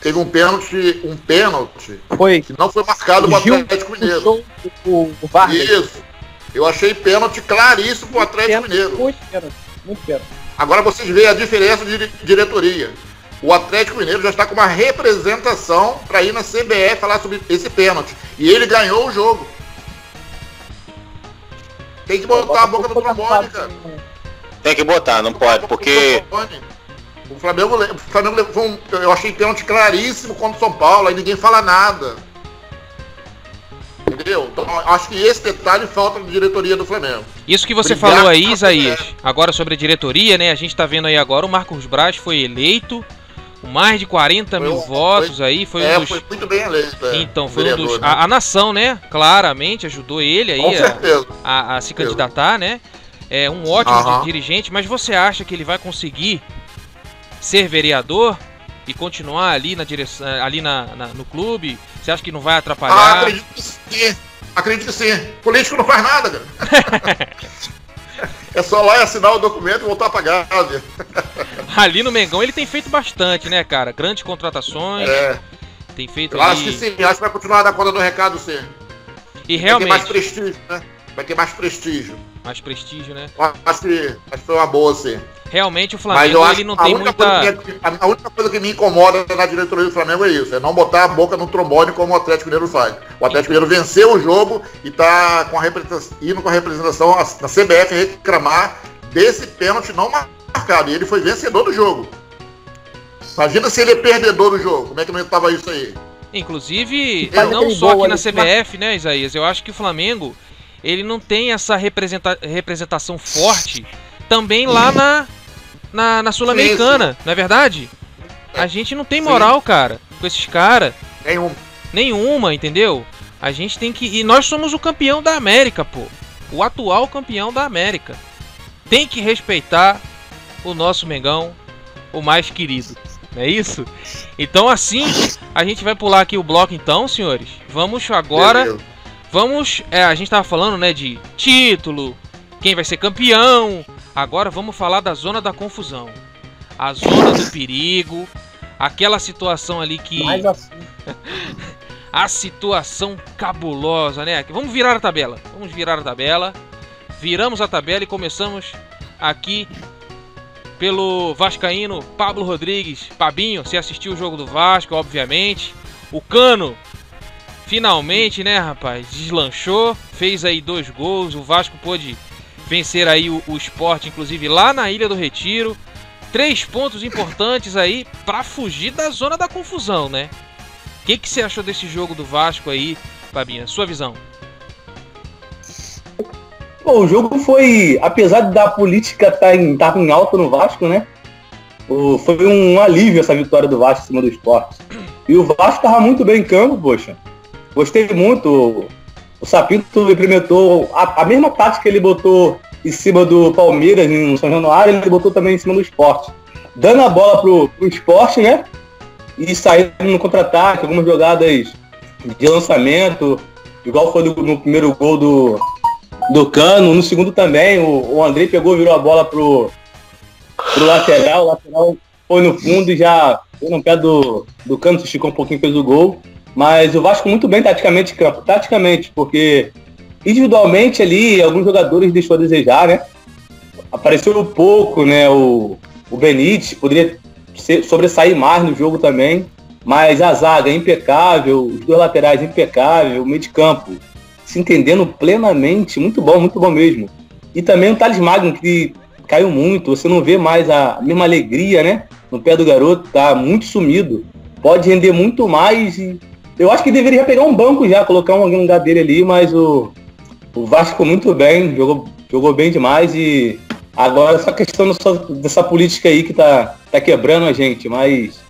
Teve um pênalti, um pênalti Foi. que não foi marcado O pro Gil Atlético Mineiro. o, o Vargas. Isso. Eu achei pênalti claríssimo pro Atlético Pênalti, Mineiro. Muito pênalti. Muito pênalti. Agora vocês veem a diferença de dire- diretoria. O Atlético Mineiro já está com uma representação para ir na CBF falar sobre esse pênalti. E ele ganhou o jogo. Tem que botar a boca no trombone, cara. Tem que botar, não pode, porque O Flamengo, o Flamengo levou um, eu achei pênalti claríssimo contra o São Paulo, aí ninguém fala nada. Entendeu? Então acho que esse detalhe falta na diretoria do Flamengo. Isso que você Obrigado, falou aí, Isaías, agora sobre a diretoria, né? A gente tá vendo aí agora o Marcos Braz foi eleito mais de 40 mil Foi um- votos aí, foi é, um dos. foi muito bem eleito. é, Então, foi um dos. né? A, a nação, né? Claramente ajudou ele aí a, a- a se candidatar, né? É um ótimo Aham. dirigente, mas você acha que ele vai conseguir ser vereador e continuar ali na direção, ali na, na- no clube? Você acha que não vai Ah, atrapalhar? acredito que sim. Acredito que sim. Político não faz nada, cara. *laughs* é só lá assinar o documento e voltar pra casa. *laughs* ali no Mengão ele tem feito bastante, né, cara? Grandes contratações, É, tem feito eu acho que ali. sim. Acho que vai continuar a dar conta do recado, sim. E Vai ter mais realmente, prestígio, né? Vai ter mais prestígio. Mais prestígio, né? Eu Acho que, acho que foi uma boa, sim. Realmente o Flamengo ele não tem muita. que, a única coisa que me incomoda na diretoria do Flamengo é isso, é não botar a boca no trombone como o Atlético Mineiro faz. O Atlético Mineiro venceu o jogo e tá com a representação, indo com a representação na CBF reclamar desse pênalti não marcado. E ele foi vencedor do jogo. Imagina se ele é perdedor do jogo. Como é que não estava isso aí? Inclusive, não só aqui na CBF, né, Isaías? Eu acho que o Flamengo ele não tem essa representa- representação forte também lá na, na, na Sul-Americana, não é verdade? A gente não tem moral, cara, com esses caras. Um. Nenhuma, entendeu? A gente tem que. E nós somos o campeão da América, pô. O atual campeão da América. Tem que respeitar o nosso Mengão, o mais querido. Não é isso? Então assim, a gente vai pular aqui o bloco então, senhores. Vamos agora. Beleza. Vamos. É, a gente tava falando, né, de título, quem vai ser campeão. Agora vamos falar da zona da confusão. A zona do perigo. Aquela situação ali que Mais assim. *laughs* a situação cabulosa, né? Vamos virar a tabela. Vamos virar a tabela. Viramos a tabela e começamos aqui pelo Vascaíno Pablo Rodrigues. Pabinho, você assistiu o jogo do Vasco, obviamente. O Cano, finalmente, né, rapaz? Deslanchou, fez aí dois gols. O Vasco pôde vencer aí o, o esporte, inclusive lá na Ilha do Retiro. Três pontos importantes aí pra fugir da zona da confusão, né? O que, que você achou desse jogo do Vasco aí, Fabinha? Sua visão? Pô, o jogo foi, apesar da política estar em, tá em alta no Vasco, né? Foi um alívio essa vitória do Vasco em cima do esporte. E o Vasco tava muito bem em campo, poxa. Gostei muito. O Sapinto implementou a, a mesma tática que ele botou em cima do Palmeiras no São Januário, ele botou também em cima do esporte. Dando a bola pro, pro esporte, né? E saindo no contra-ataque, algumas jogadas de lançamento, igual foi no, primeiro gol do, do Cano. No segundo também, o, o Andrei pegou, virou a bola pro, pro lateral. O lateral foi no fundo e já foi no pé do, do Cano, se esticou um pouquinho, fez o gol. Mas o Vasco muito bem taticamente em campo. Taticamente, porque individualmente ali, alguns jogadores deixou a desejar, né? Apareceu pouco, né? O, o Benítez poderia ser- sobressair mais no jogo também. Mas a zaga é impecável, os dois laterais impecável, o meio de campo se entendendo plenamente, muito bom, muito bom mesmo. E também o Thales Magno, que caiu muito, você não vê mais a mesma alegria, né? No pé do garoto, tá muito sumido. Pode render muito mais e eu acho que deveria pegar um banco já, colocar um lugar dele ali, mas o, o Vasco ficou muito bem, jogou Jogou bem demais e agora só questão dessa política aí que tá, tá quebrando a gente, mas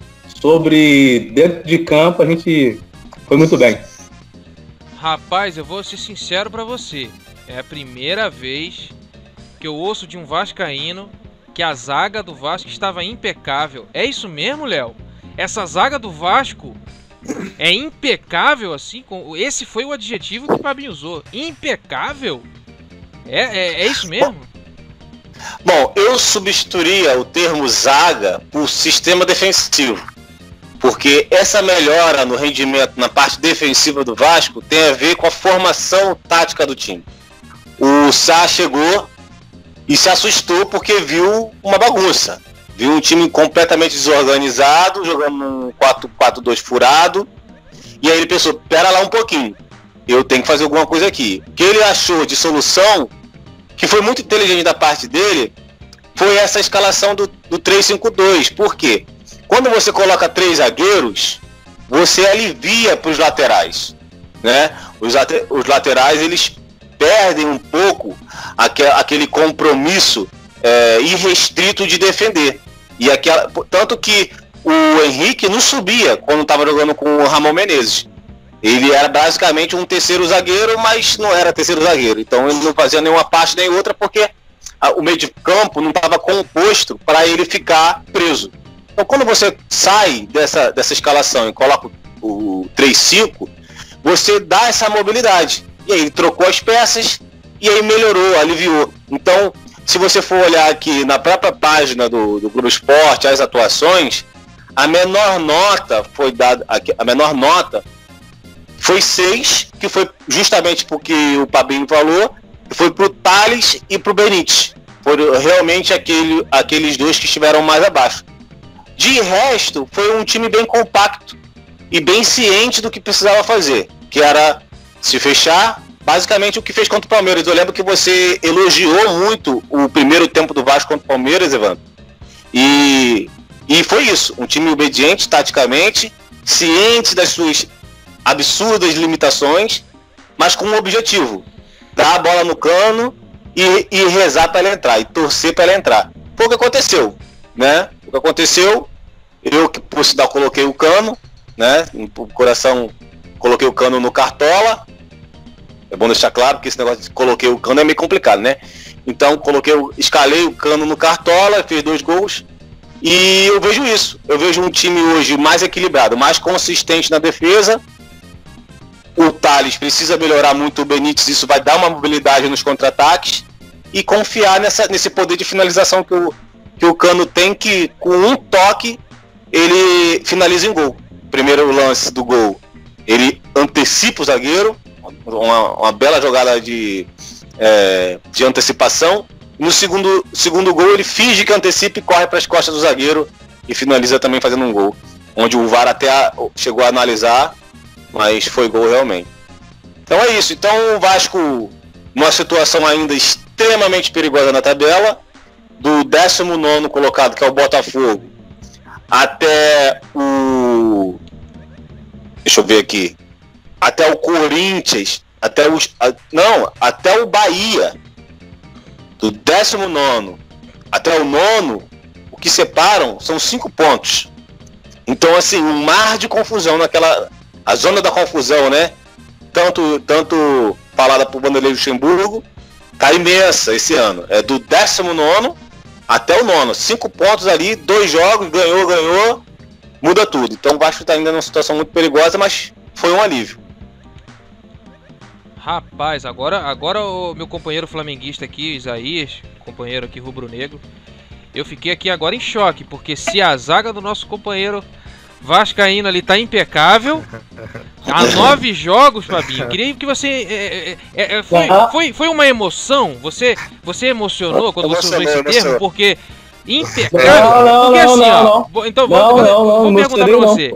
sobre dentro de campo a gente foi muito bem. Rapaz, eu vou ser sincero para você. É a primeira vez que eu ouço de um vascaíno que a zaga do Vasco estava impecável. É isso mesmo, Léo? Essa zaga do Vasco é impecável assim? Esse foi o adjetivo que o Fabinho usou. Impecável? É, é, é isso mesmo? Bom, eu substituiria o termo zaga por sistema defensivo. Porque essa melhora no rendimento na parte defensiva do Vasco tem a ver com a formação tática do time. O Sá chegou e se assustou porque viu uma bagunça. Viu um time completamente desorganizado, jogando um 4-4-2 furado. E aí ele pensou, pera lá um pouquinho, eu tenho que fazer alguma coisa aqui. O que ele achou de solução, que foi muito inteligente da parte dele, foi essa escalação do, do 3-5-2. Por quê? Quando você coloca três zagueiros, você alivia para os laterais. Né? Os, os laterais eles perdem um pouco aquele compromisso é, irrestrito de defender. E aquela, tanto que o Henrique não subia quando estava jogando com o Ramon Menezes. Ele era basicamente um terceiro zagueiro, mas não era terceiro zagueiro. Então ele não fazia nenhuma parte nem outra porque a, o meio de campo não estava composto para ele ficar preso. Então quando você sai dessa, dessa escalação e coloca o, o 3-5, você dá essa mobilidade. E aí ele trocou as peças e aí melhorou, aliviou. Então, se você for olhar aqui na própria página do, do Globo Esporte, as atuações, a menor nota foi dada, a menor nota foi 6, que foi justamente porque o Pabinho falou, foi pro Thales e pro Benítez. Foram realmente aquele, aqueles dois que estiveram mais abaixo. De resto, foi um time bem compacto e bem ciente do que precisava fazer, que era se fechar, basicamente o que fez contra o Palmeiras. Eu lembro que você elogiou muito o primeiro tempo do Vasco contra o Palmeiras, Evandro. E, e foi isso. Um time obediente taticamente, ciente das suas absurdas limitações, mas com um objetivo: dar a bola no cano e, e rezar para ela entrar, e torcer para ela entrar. Foi o que aconteceu. Né? O que aconteceu, eu que por sinal coloquei o cano, né? O coração coloquei o cano no cartola é bom deixar claro que esse negócio de coloquei o cano é meio complicado, né? Então coloquei, escalei o cano no Cartola, fez dois gols. E eu vejo isso. Eu vejo um time hoje mais equilibrado, mais consistente na defesa. O Thales precisa melhorar muito o Benítez, isso vai dar uma mobilidade nos contra-ataques. E confiar nessa, nesse poder de finalização que o, que o Cano tem, que com um toque ele finaliza em gol. Primeiro lance do gol, ele antecipa o zagueiro, uma, uma bela jogada de, é, de antecipação. No segundo, segundo gol, ele finge que antecipa e corre para as costas do zagueiro e finaliza também fazendo um gol. Onde o VAR até a, chegou a analisar, mas foi gol realmente. Então é isso. Então o Vasco, numa situação ainda extremamente perigosa na tabela, do 19 colocado, que é o Botafogo, até o. Deixa eu ver aqui até o Corinthians, até os. A, não, até o Bahia, do 19 até o nono, o que separam são cinco pontos. Então, assim, um mar de confusão naquela. A zona da confusão, né? Tanto, tanto falada por Vanderlei Luxemburgo, tá imensa esse ano. É do 19 até o nono. Cinco pontos ali, dois jogos, ganhou, ganhou, muda tudo. Então o Vasco está ainda numa situação muito perigosa, mas foi um alívio. Rapaz, agora, agora o meu companheiro flamenguista aqui, Isaías, companheiro aqui rubro-negro, eu fiquei aqui agora em choque, porque se a zaga do nosso companheiro Vascaíno ali tá impecável. *laughs* Há nove jogos, Fabinho. Queria que você. É, é, é, foi, foi, foi uma emoção? Você, você emocionou quando você usou esse termo? Porque. Impecável. Não, não, porque não, assim, não, ó. não. Então Não, vou, não, vou não, perguntar não pra não. você.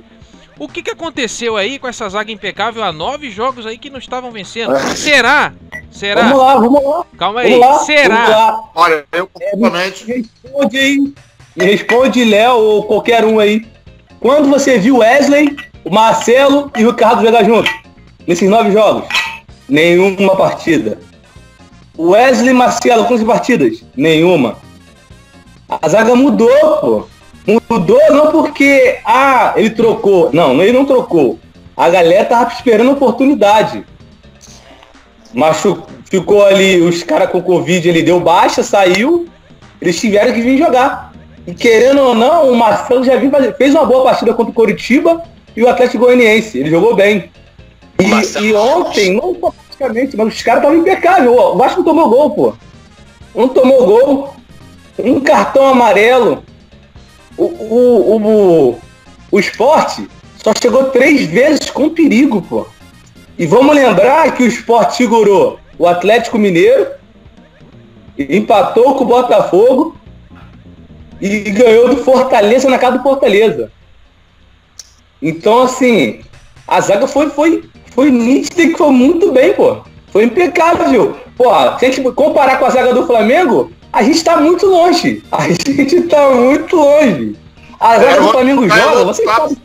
O que, que aconteceu aí com essa zaga impecável há nove jogos aí que não estavam vencendo? Será? Será? Vamos lá, vamos lá. Calma aí. Lá. Será? Olha, eu completamente. Me responde aí. Me responde, Léo, ou qualquer um aí. Quando você viu Wesley, o Marcelo e o Ricardo jogar juntos? Nesses nove jogos? Nenhuma partida. Wesley Marcelo, quantas partidas? Nenhuma. A zaga mudou, pô. Mudou não porque, ah, ele trocou. Não, ele não trocou. A galera tava esperando a oportunidade. Machu... Ficou ali, os caras com Covid, ele deu baixa, saiu. Eles tiveram que vir jogar. E querendo ou não, o Marcelo já fazer, fez uma boa partida contra o Coritiba e o Atlético Goianiense. Ele jogou bem. E, e ontem, não praticamente, mas os caras estavam impecáveis. O Vasco tomou gol, pô. Um tomou gol, um cartão amarelo. O, o, o, o esporte só chegou três vezes com perigo, pô. E vamos lembrar que o esporte segurou o Atlético Mineiro, empatou com o Botafogo e ganhou do Fortaleza na casa do Fortaleza. Então, assim, a zaga foi, foi, foi nítida e foi muito bem, pô. Foi impecável. Pô, se a gente comparar com a zaga do Flamengo, a gente tá muito longe. A gente tá muito longe. A zaga do Flamengo joga, vocês sabem.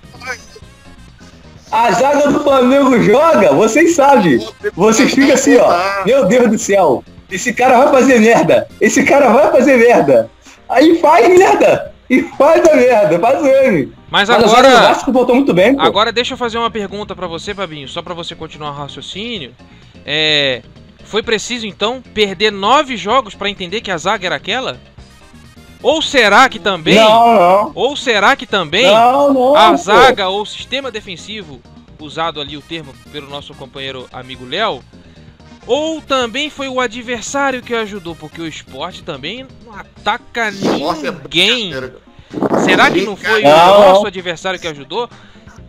A zaga do Flamengo joga, vocês sabem. Vocês ficam assim, ó. Meu Deus do céu. Esse cara vai fazer merda. Esse cara vai fazer merda. Aí faz merda. E faz a merda, faz o M. Mas agora. Mas Vasco voltou muito bem. Pô. Agora deixa eu fazer uma pergunta para você, Fabinho, só para você continuar o raciocínio. É, foi preciso então perder nove jogos para entender que a zaga era aquela? Ou será que também? Não, não. Ou será que também não, não, a pô. zaga ou o sistema defensivo, usado ali o termo pelo nosso companheiro amigo Léo, ou também foi o adversário que ajudou, porque o esporte também não ataca é ninguém. Será que não foi Não, o não. nosso adversário que ajudou?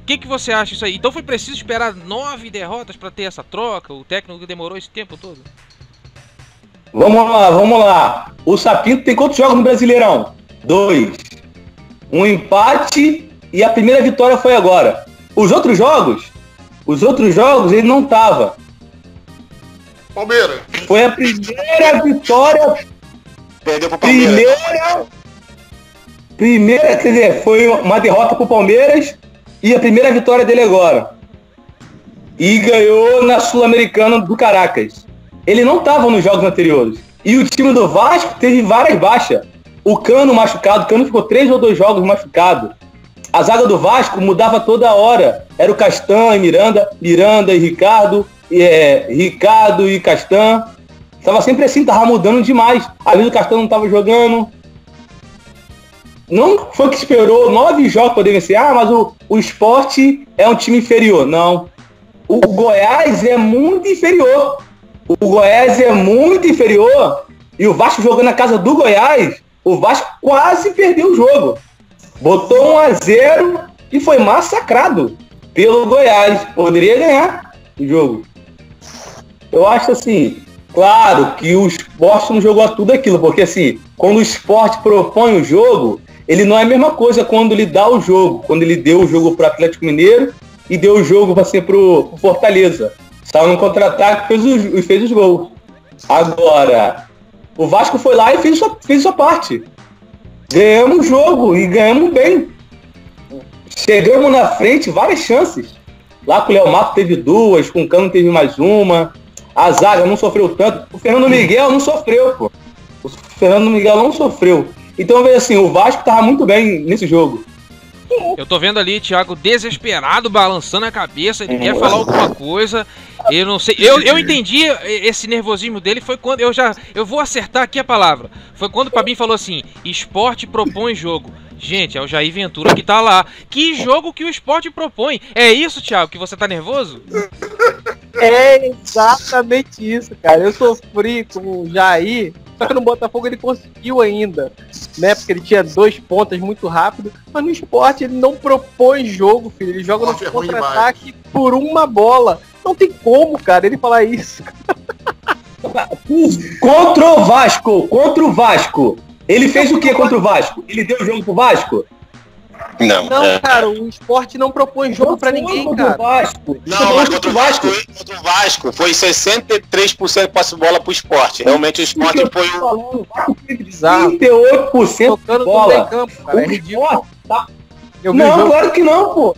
O que, que você acha disso aí? Então foi preciso esperar nove derrotas para ter essa troca? O técnico demorou esse tempo todo? Vamos lá, vamos lá. O Sapinto tem quantos jogos no Brasileirão? Dois. Um empate e a primeira vitória foi agora. Os outros jogos, os outros jogos ele não tava. Palmeiras. Foi a primeira vitória, Perdeu pro Palmeiras. primeira, primeira, quer dizer, foi uma derrota pro Palmeiras e a primeira vitória dele agora. E ganhou na Sul-Americana do Caracas. Ele não estava nos jogos anteriores. E o time do Vasco teve várias baixas. O Cano machucado, o Cano ficou três ou dois jogos machucado. A zaga do Vasco mudava toda hora. Era o Castan e Miranda, Miranda e Ricardo, e, é, Ricardo e Castan. Tava sempre assim, tava mudando demais. Às vezes o Castan não tava jogando. Não foi que esperou nove jogos para vencer. Ah, mas o, o esporte é um time inferior. Não. O Goiás é muito inferior. O Goiás é muito inferior. E o Vasco jogando na casa do Goiás, o Vasco quase perdeu o jogo. Botou 1 a 0 e foi massacrado pelo Goiás. Poderia ganhar o jogo. Eu acho assim, claro que o esporte não jogou tudo aquilo, porque assim, quando o esporte propõe o jogo, ele não é a mesma coisa quando ele dá o jogo. Quando ele deu o jogo para o Atlético Mineiro e deu o jogo para pro, pro Fortaleza. Saiu no contra-ataque e fez os, fez os gols. Agora, o Vasco foi lá e fez sua, fez sua parte. Ganhamos o jogo e ganhamos bem. Chegamos na frente, várias chances. Lá com o Léo Mato teve duas, com o Cano teve mais uma. A zaga não sofreu tanto. O Fernando Miguel não sofreu, pô. O Fernando Miguel não sofreu. Então, veja assim, o Vasco tava muito bem nesse jogo. Eu tô vendo ali, Thiago, desesperado, balançando a cabeça, ele quer falar alguma coisa. Eu não sei. Eu, eu entendi esse nervosismo dele foi quando. Eu já. Eu vou acertar aqui a palavra. Foi quando o Fabinho falou assim: esporte propõe jogo. Gente, é o Jair Ventura que tá lá. Que jogo que o esporte propõe? É isso, Thiago, que você tá nervoso? É exatamente isso, cara. Eu sofri com o Jair, só que no Botafogo ele conseguiu ainda, né? Porque ele tinha dois pontas muito rápido, mas no esporte ele não propõe jogo, filho. Ele joga Esporte no é contra-ataque por uma bola. Não tem como, cara, ele falar isso. Contra o Vasco, contra o Vasco. Ele fez o que contra o Vasco? Ele deu o jogo pro Vasco? Não, Não, é. cara, o esporte não propõe jogo pra Foi ninguém, cara. Vasco. Não, mas contra o Vasco, contra o Vasco foi 63% de posse de bola pro esporte. Realmente o esporte foi o. Bizarro. 38% Tocando bola. meio campo, cara. É O ridículo. esporte tá- Não, claro que não, pô.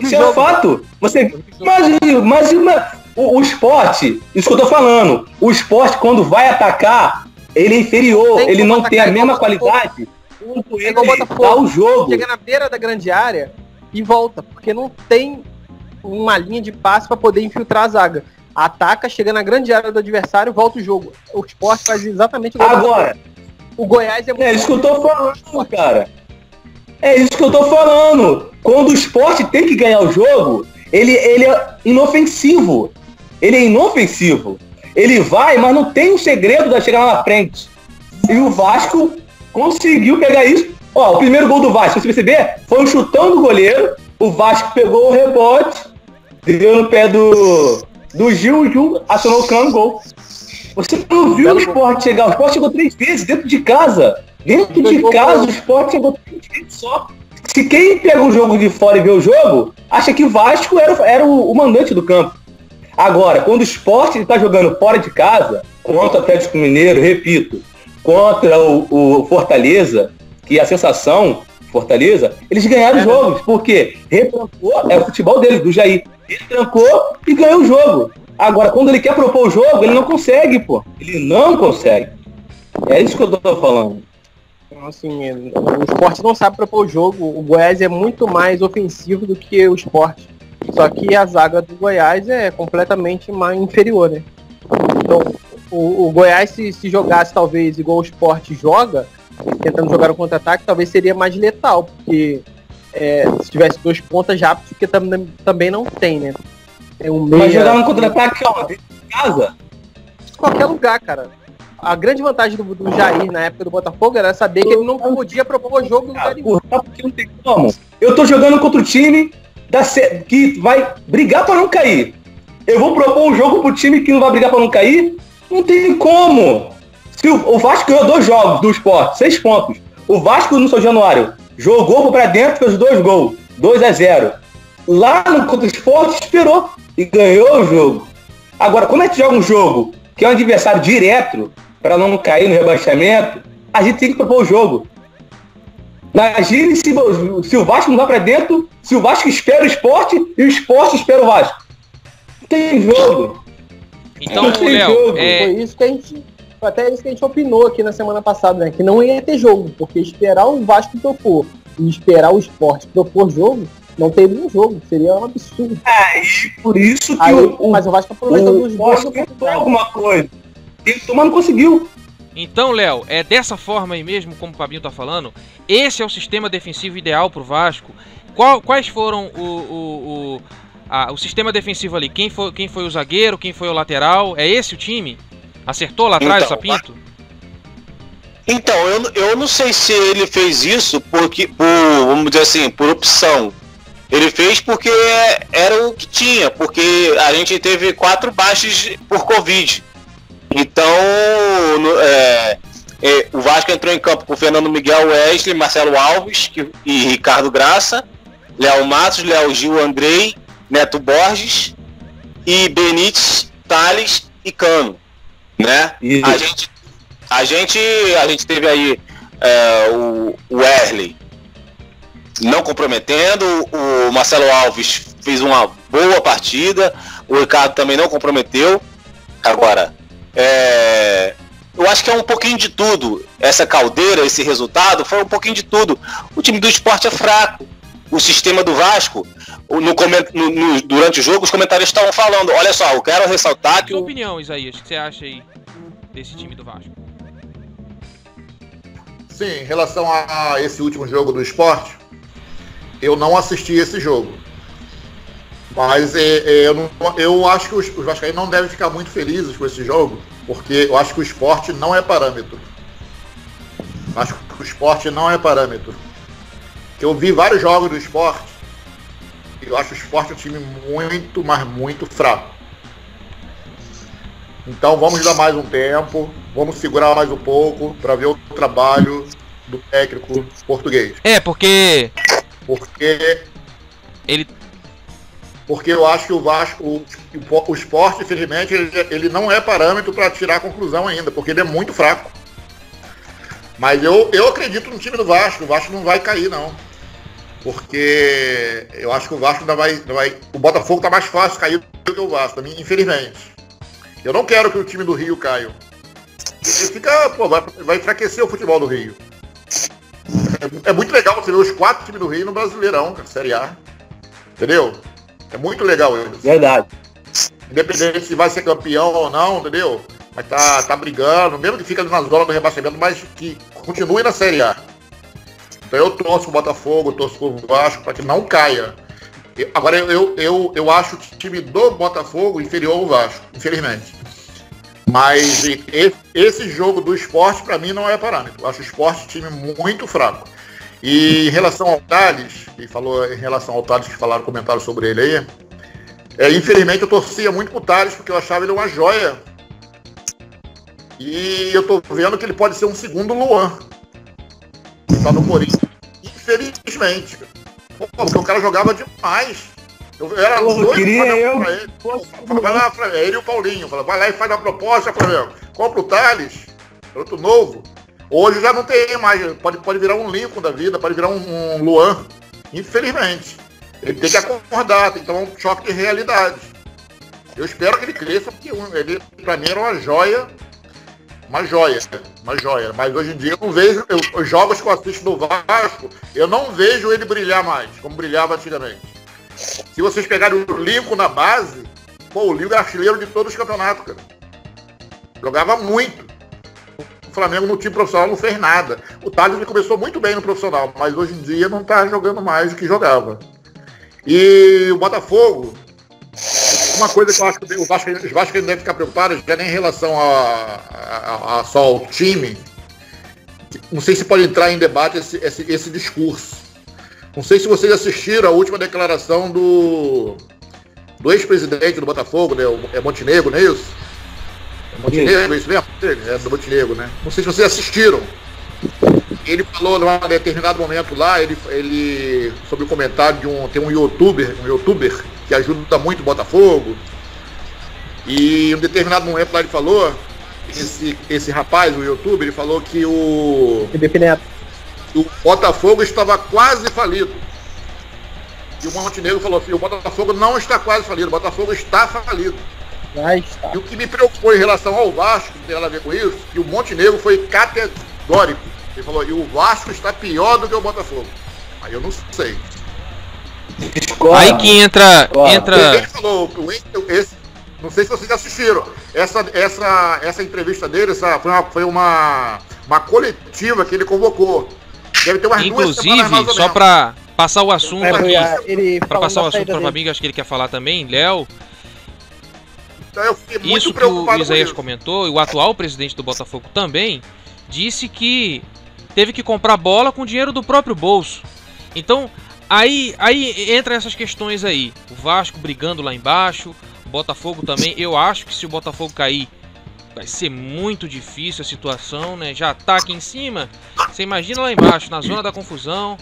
Isso é jogo. fato. Você, mas, mas, mas O, o esporte, isso que eu tô falando, o esporte quando vai atacar, ele é inferior, ele não tem a mesma qualidade igual o dá o jogo. Chega na beira da grande área e volta, porque não tem uma linha de passe para poder infiltrar a zaga. Ataca, chega na grande área do adversário, volta o jogo. O esporte faz exatamente igual. Agora, o Goiás é muito é isso que eu tô falando, cara. É isso que eu tô falando. Quando o esporte tem que ganhar o jogo, ele, ele é inofensivo. Ele é inofensivo. Ele vai, mas não tem um segredo da chegar lá na frente. E o Vasco conseguiu pegar isso. Ó, o primeiro gol do Vasco, se você perceber, foi um chutão do goleiro. O Vasco pegou o rebote, deu no pé do, do Gil, o Gil acionou o cano, gol. Você não viu o esporte chegar? O esporte chegou três vezes dentro de casa. Dentro de casa, o esporte chegou três vezes só. Se quem pega o jogo de fora e vê o jogo, acha que o Vasco era, era o, o mandante do campo. Agora, quando o esporte está jogando fora de casa, contra o Atlético Mineiro, repito, contra o, o Fortaleza, que é a sensação, Fortaleza, eles ganharam os jogos, porque retrancou, é o futebol dele, do Jair. Retrancou e ganhou o jogo. Agora, quando ele quer propor o jogo, ele não consegue, pô. Ele não consegue. É isso que eu tô falando. Então, assim, o esporte não sabe propor o jogo. O Goiás é muito mais ofensivo do que o esporte. Só que a zaga do Goiás é completamente mais inferior, né? Então, o, o Goiás, se, se jogasse talvez igual o esporte joga, tentando jogar o contra-ataque, talvez seria mais letal, porque é, se tivesse dois pontas rápidos, porque tam, também não tem, né? É um Mas meia- jogar no contra-ataque, ó, dentro de casa, em qualquer lugar, cara. A grande vantagem do, do Jair na época do Botafogo era saber que ele não podia propor jogo em lugar nenhum. Porra, sabe por que não tem como? Eu tô jogando contra o time da que vai brigar pra não cair. Eu vou propor um jogo pro time que não vai brigar pra não cair? Não tem como. Se o, o Vasco ganhou dois jogos do esporte, seis pontos. O Vasco no São Januário jogou pra dentro, fez dois gols, 2 a 0 Lá no contra o esporte esperou e ganhou o jogo. Agora, quando a gente joga um jogo que é um adversário direto, pra não cair no rebaixamento, a gente tem que propor o jogo. Imagine se, o- se o Vasco não vai pra dentro, se o Vasco espera o esporte e o esporte espera o Vasco. Não tem jogo. Então, Léo, jogo, é, Foi isso que a gente. Foi até isso que a gente opinou aqui na semana passada, né? Que não ia ter jogo, porque esperar o Vasco propor e esperar o esporte propor jogo, não teria um jogo. Seria um absurdo. Por isso que Aí, o, o, mas o Vasco aproveitou o dos Vasco tentou oportunidades. alguma coisa. Tentou, mas não conseguiu. Então, Léo, é dessa forma aí mesmo, como o Fabinho tá falando, esse é o sistema defensivo ideal pro Vasco. Qual- quais foram o, o, o, a- o sistema defensivo ali? Quem foi, quem foi o zagueiro, quem foi o lateral? É esse o time? Acertou lá atrás o Então, Sapinto? Então, eu, eu não sei se ele fez isso porque, por, vamos dizer assim, por opção. Ele fez porque era o que tinha, porque a gente teve quatro baixas por Covid. Então, é, é, o Vasco entrou em campo com Fernando Miguel Wesley, Marcelo Alves que- e Ricardo Graça, Léo Matos, Léo Gil Andrei, Neto Borges e Benítez, Thales e Cano. Né? Isso. A gente, a gente, a gente teve aí é, o, o Wesley não comprometendo, o Marcelo Alves fez uma boa partida, o Ricardo também não comprometeu. Agora, é, eu acho que é um pouquinho de tudo. Essa caldeira, esse resultado, foi um pouquinho de tudo. O time do esporte é fraco. O sistema do Vasco, no, coment- no- no- durante o jogo, os comentários estavam falando: olha só, eu quero ressaltar que Sua o, opinião, Isaías, o que você acha aí desse time do Vasco? Sim, em relação a esse último jogo do esporte, eu não assisti esse jogo. Mas é, é, eu, não- eu acho que os, os Vascaínos não devem ficar muito felizes com esse jogo, porque eu acho que o esporte não é parâmetro. Acho que o esporte não é parâmetro. Eu vi vários jogos do esporte eu acho o esporte um time muito, mas muito fraco. Então vamos dar mais um tempo, vamos segurar mais um pouco para ver o trabalho do técnico português. É, porque Porque ele porque eu acho que o Vasco, o, o esporte, infelizmente, ele, ele não é parâmetro para tirar a conclusão ainda, porque ele é muito fraco. Mas eu, eu acredito no time do Vasco, o Vasco não vai cair, não. Porque eu acho que o Vasco ainda vai. ainda vai o Botafogo tá mais fácil cair do que o Vasco, infelizmente. Eu não quero que o time do Rio caia. Ele fica, pô, vai, vai enfraquecer o futebol do Rio. É, é muito legal você ver os quatro times do Rio no Brasileirão, cara, Série A. Entendeu? É muito legal isso. Verdade. Independente se vai ser campeão ou não, entendeu? Mas tá, tá brigando, mesmo que fica na zona do rebaixamento, mas que continue na Série A. Eu torço pro Botafogo, torço pro Vasco para que não caia. Eu- agora eu, eu, eu, acho o time do Botafogo inferior ao Vasco, infelizmente. Mas esse jogo do esporte, para mim, não é parâmetro. Eu acho o esporte time muito fraco. E em relação ao Thales, que falou em relação ao Thales que falaram comentário sobre ele aí, é, infelizmente eu torcia muito pro Thales, porque eu achava ele uma joia. E eu tô vendo que ele pode ser um segundo Luan. Tá no Corinthians. Infelizmente. Pô, porque o cara jogava demais. Eu era Pô, doido queria eu. pra ele. Fala, Vai lá, Flamengo. Ele e o Paulinho. Fala, vai lá e faz uma proposta, Flamengo. Compra o Thales, outro novo. Hoje já não tem mais. Pode, pode virar um Lincoln da vida, pode virar um, um Luan. Infelizmente. Ele tem que acordar, tem que tomar um choque de realidade. Eu espero que ele cresça, porque ele, pra mim, era uma joia. Uma joia, uma joia. Mas hoje em dia eu não vejo. Eu, os jogos que eu assisto do Vasco, eu não vejo ele brilhar mais, como brilhava antigamente. Se vocês pegarem o Lincoln na base, pô, o Lincoln é artilheiro de todos os campeonatos, cara. Jogava muito. O Flamengo no time profissional não fez nada. O Thales ele começou muito bem no profissional, mas hoje em dia não tá jogando mais do que jogava. E o Botafogo, uma coisa que eu acho que o Vasco, os Vasco devem ficar preocupados, já nem em relação a, a- a- só ao time, não sei se pode entrar em debate esse, esse, esse discurso. Não sei se vocês assistiram a última declaração do, do ex-presidente do Botafogo, né? É Montenegro, não é isso? É Montenegro, é isso mesmo? É do Montenegro, né? Não sei se vocês assistiram. Ele falou num determinado momento lá, ele, ele sobre o comentário de um. Tem um youtuber, um youtuber que ajuda muito o Botafogo. E em um determinado momento lá ele falou, esse, esse rapaz, o youtuber, ele falou que o, Felipe Neto. o Botafogo estava quase falido. E o Montenegro falou assim, o Botafogo não está quase falido, o Botafogo está falido. Vai estar. E o que me preocupou em relação ao Vasco, que não tem nada a ver com isso, que o Montenegro foi categórico. Ele falou, e o Vasco está pior do que o Botafogo. Aí eu não sei. Discordo. Aí que entra. Entra falou, esse, não sei se vocês assistiram, essa, essa, essa entrevista dele essa, foi, uma, foi uma, uma coletiva que ele convocou. Deve ter umas duas inclusive, ou só pra passar o assunto É, aqui. falando passar o assunto para o amigo, acho que ele quer falar também, Léo. Então eu fiquei muito Isso que o Isaías comentou, e o atual presidente do Botafogo também, disse que teve que comprar bola com dinheiro do próprio bolso. Então, aí, aí entra essas questões aí. O Vasco brigando lá embaixo, o Botafogo também. Eu acho que se o Botafogo cair, vai ser muito difícil a situação, né? Já tá aqui em cima, você imagina lá embaixo, na zona da confusão.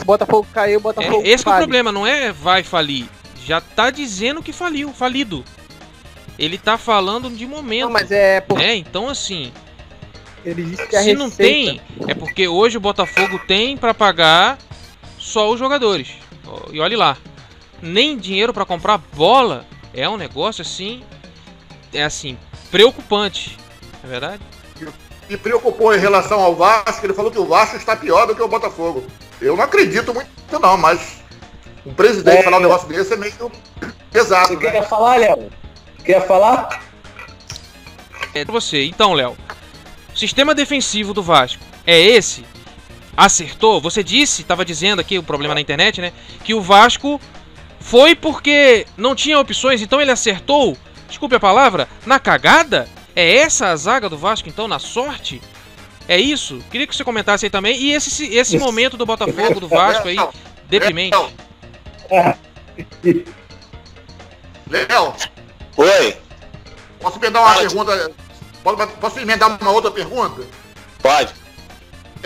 O Botafogo caiu, o Botafogo É, esse é o problema, não é vai falir. Já tá dizendo que faliu, falido. Ele tá falando de momento. Não, mas é porque né? Então assim, ele disse que a se não receita- tem, é porque hoje o Botafogo tem pra pagar só os jogadores. E olhe lá, nem dinheiro pra comprar bola é um negócio assim, é assim preocupante, não é verdade? Me preocupou em relação ao Vasco, ele falou que o Vasco está pior do que o Botafogo. Eu não acredito muito não, mas um presidente É. falar um negócio desse é meio pesado, Você né? quer falar, Léo? Quer falar? É você. Então, Léo, o sistema defensivo do Vasco é esse? Acertou? Você disse, estava dizendo aqui o problema na internet, né? Que o Vasco foi porque não tinha opções, então ele acertou, desculpe a palavra, na cagada? É essa a zaga do Vasco, então, na sorte? É isso? Queria que você comentasse aí também. E esse, esse momento do Botafogo, do Vasco aí, deprimente. *laughs* Léo, Oi, posso emendar uma Fala. pergunta? Posso, posso emendar uma outra pergunta? pode.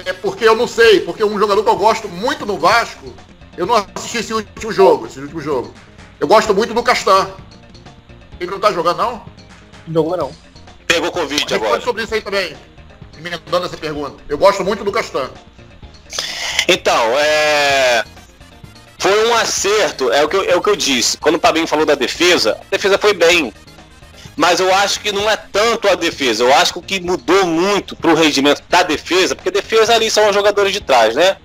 É porque eu não sei, porque um jogador que eu gosto muito no Vasco, eu não assisti esse último jogo, esse último jogo. Eu gosto muito do Castan. Ele não tá jogando, não? Jogou não. Pegou Covid Responde agora. sobre isso aí também, emendando essa pergunta. Eu gosto muito do Castan. Então, é. um acerto, é o, que eu, é o que eu disse. Quando o Fabinho falou da defesa, a defesa foi bem. Mas eu acho que não é tanto a defesa. Eu acho que o que mudou muito para o rendimento da defesa, porque defesa ali são os jogadores de trás, né?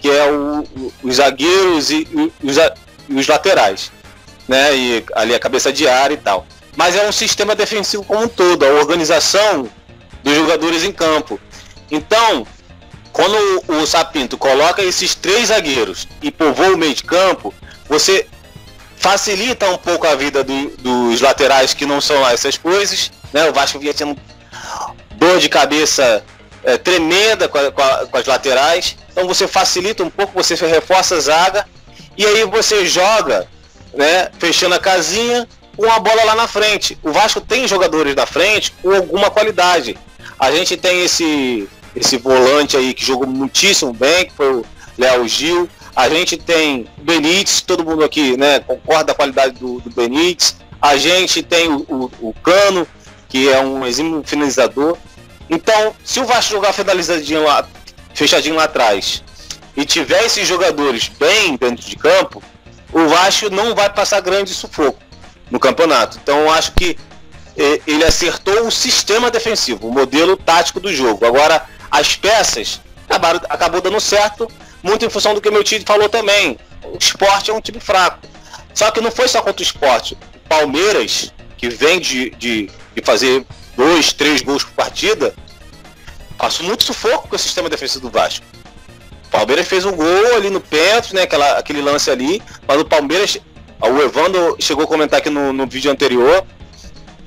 Que é o, o, os zagueiros e, os, os laterais. Né? E ali a cabeça de área e tal. Mas é um sistema defensivo como um todo, a organização dos jogadores em campo. Então, quando o Sapinto coloca esses três zagueiros e povoa o meio de campo, você facilita um pouco a vida do, dos laterais que não são essas coisas. Né? O Vasco vinha tendo dor de cabeça é, tremenda com, a, com, a, com, as laterais. Então você facilita um pouco, você reforça a zaga e aí você joga, né, fechando a casinha, com a bola lá na frente. O Vasco tem jogadores da frente com alguma qualidade. A gente tem esse esse volante aí que jogou muitíssimo bem, que foi o Léo Gil. A gente tem Benítez, todo mundo aqui né, concorda da qualidade do, do Benítez. A gente tem o, o, o, Cano, que é um exímio finalizador. Então, se o Vasco jogar finalizadinho lá, fechadinho lá atrás, e tiver esses jogadores bem dentro de campo, o Vasco não vai passar grande sufoco no campeonato. Então, eu acho que eh, ele acertou o sistema defensivo, o modelo tático do jogo. Agora, as peças acabaram, acabou dando certo, muito em função do que meu tio falou também. O esporte é um time fraco. Só que não foi só contra o esporte. O Palmeiras, que vem de, de, de fazer dois, três gols por partida, passou muito sufoco com o sistema defensivo do Vasco. O Palmeiras fez um gol ali no pênalti, né? Aquela, aquele lance ali, mas o Palmeiras, o Evandro chegou a comentar aqui no, no vídeo anterior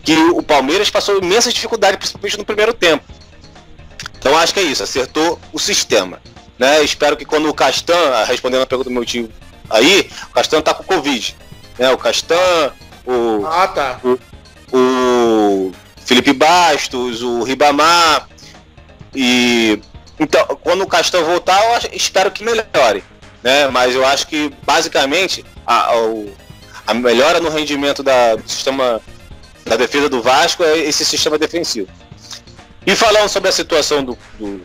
que o Palmeiras passou imensa dificuldade, principalmente no primeiro tempo. Então acho que é isso, acertou o sistema. Né? Espero que quando o Castan, respondendo a pergunta do meu tio aí, o Castan tá com Covid. Né? O Castan, o, ah, tá. o, o Felipe Bastos, o Ribamar. E então, quando o Castan voltar, eu espero que melhore. Né? Mas eu acho que basicamente a, a, a melhora no rendimento da, do sistema da defesa do Vasco é esse sistema defensivo. E falando sobre a situação do. do...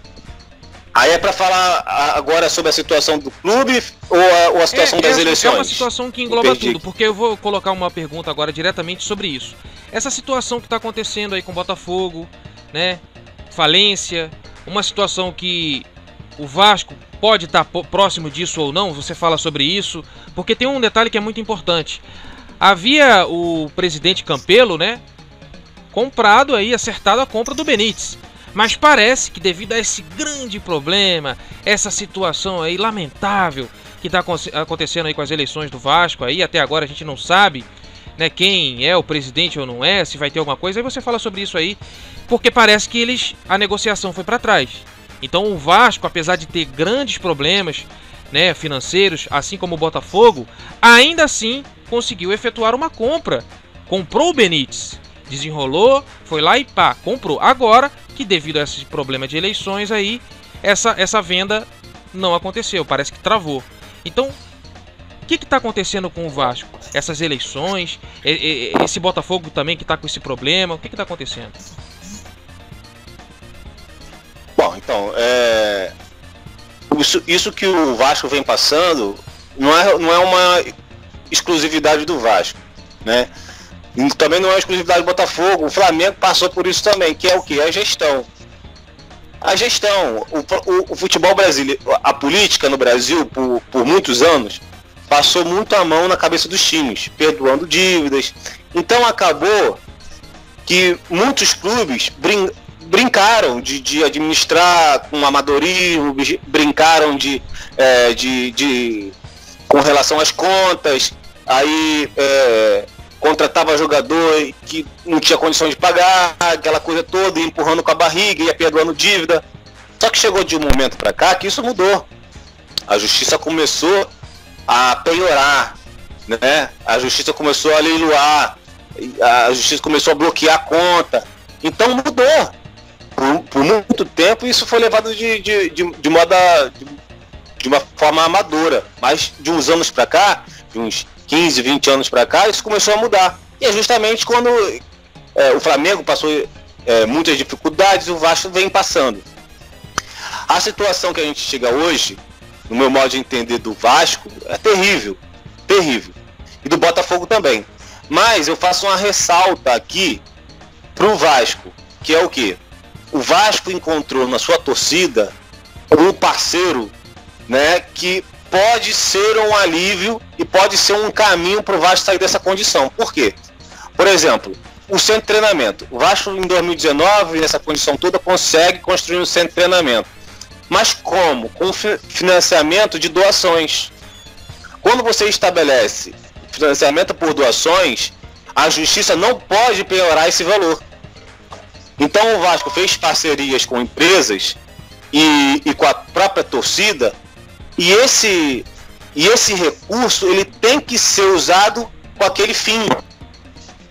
Aí é para falar agora sobre a situação do clube ou a, ou a situação é, das é, eleições? É uma situação que engloba tudo, porque eu vou colocar uma pergunta agora diretamente sobre isso. Essa situação que está acontecendo aí com o Botafogo, né? Falência, uma situação que o Vasco pode estar tá próximo disso ou não, você fala sobre isso, porque tem um detalhe que é muito importante. Havia o presidente Campelo, né? comprado aí, acertado a compra do Benítez. Mas parece que devido a esse grande problema, essa situação aí lamentável que está acontecendo aí com as eleições do Vasco aí, até agora a gente não sabe, né, quem é o presidente ou não é, se vai ter alguma coisa, aí você fala sobre isso aí, porque parece que eles a negociação foi para trás. Então o Vasco, apesar de ter grandes problemas, né, financeiros, assim como o Botafogo, ainda assim conseguiu efetuar uma compra. Comprou o Benítez desenrolou, foi lá e pá, comprou. Agora que devido a esse problema de eleições aí, essa, essa venda não aconteceu, parece que travou. Então, o que está acontecendo com o Vasco? Essas eleições, esse Botafogo também que está com esse problema, o que está acontecendo? Bom, então, é... isso, isso que o Vasco vem passando não é, não é uma exclusividade do Vasco, né? Também não é exclusividade do Botafogo. O Flamengo passou por isso também, que é o que? A gestão. A gestão. O, o, o, futebol brasileiro, a política no Brasil, por, por muitos anos, passou muito a mão na cabeça dos times, perdoando dívidas. Então acabou que muitos clubes brin brincaram de, de, administrar com amadorismo, brincaram de, é, de, de com relação às contas, aí é, contratava jogador que não tinha condições de pagar, aquela coisa toda, empurrando com a barriga, ia perdoando dívida. Só que chegou de um momento para cá que isso mudou. A justiça começou a piorar, né? A justiça começou a leiloar, a justiça começou a bloquear a conta. Então mudou. Por, por muito tempo isso foi levado de, de, de, de moda de, de uma forma amadora. Mas de uns anos para cá, de uns 15, 20 anos para cá, isso começou a mudar. E é justamente quando é, o Flamengo passou é, muitas dificuldades, o Vasco vem passando. A situação que a gente chega hoje, no meu modo de entender do Vasco, é terrível. terrível. E do Botafogo também. Mas eu faço uma ressalta aqui pro Vasco, que é o quê? O Vasco encontrou na sua torcida um parceiro, né, que pode ser um alívio e pode ser um caminho para o Vasco sair dessa condição. Por quê? Por exemplo, o centro de treinamento. O Vasco em 2019, nessa condição toda, consegue construir um centro de treinamento. Mas como? Com financiamento de doações. Quando você estabelece financiamento por doações, a justiça não pode piorar esse valor. Então o Vasco fez parcerias com empresas e, e com a própria torcida, e esse, e esse recurso ele tem que ser usado com aquele fim.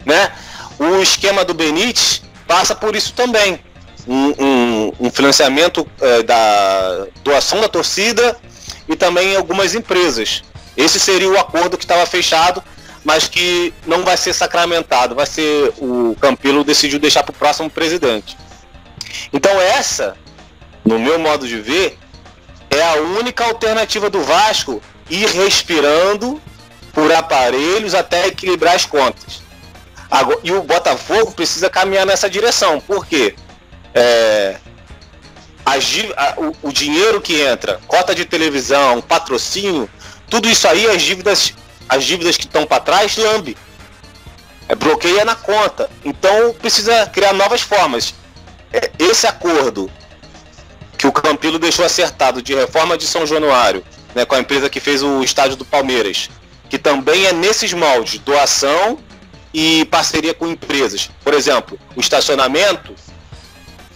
Né? O esquema do Benítez passa por isso também. Um, um, um financiamento é, da doação da torcida e também algumas empresas. Esse seria o acordo que estava fechado, mas que não vai ser sacramentado. Vai ser o Campelo decidiu deixar para o próximo presidente. Então essa, no meu modo de ver, é a única alternativa do Vasco ir respirando por aparelhos até equilibrar as contas. Agora, e o Botafogo precisa caminhar nessa direção. Por quê? É, a, a, o, o, dinheiro que entra, cota de televisão, patrocínio, tudo isso aí, as dívidas, as dívidas que estão para trás, lambe. É, bloqueia na conta. Então precisa criar novas formas. É, esse acordo que o Campilo deixou acertado de reforma de São Januário, né, com a empresa que fez o estádio do Palmeiras, que também é nesses moldes, doação e parceria com empresas. Por exemplo, o estacionamento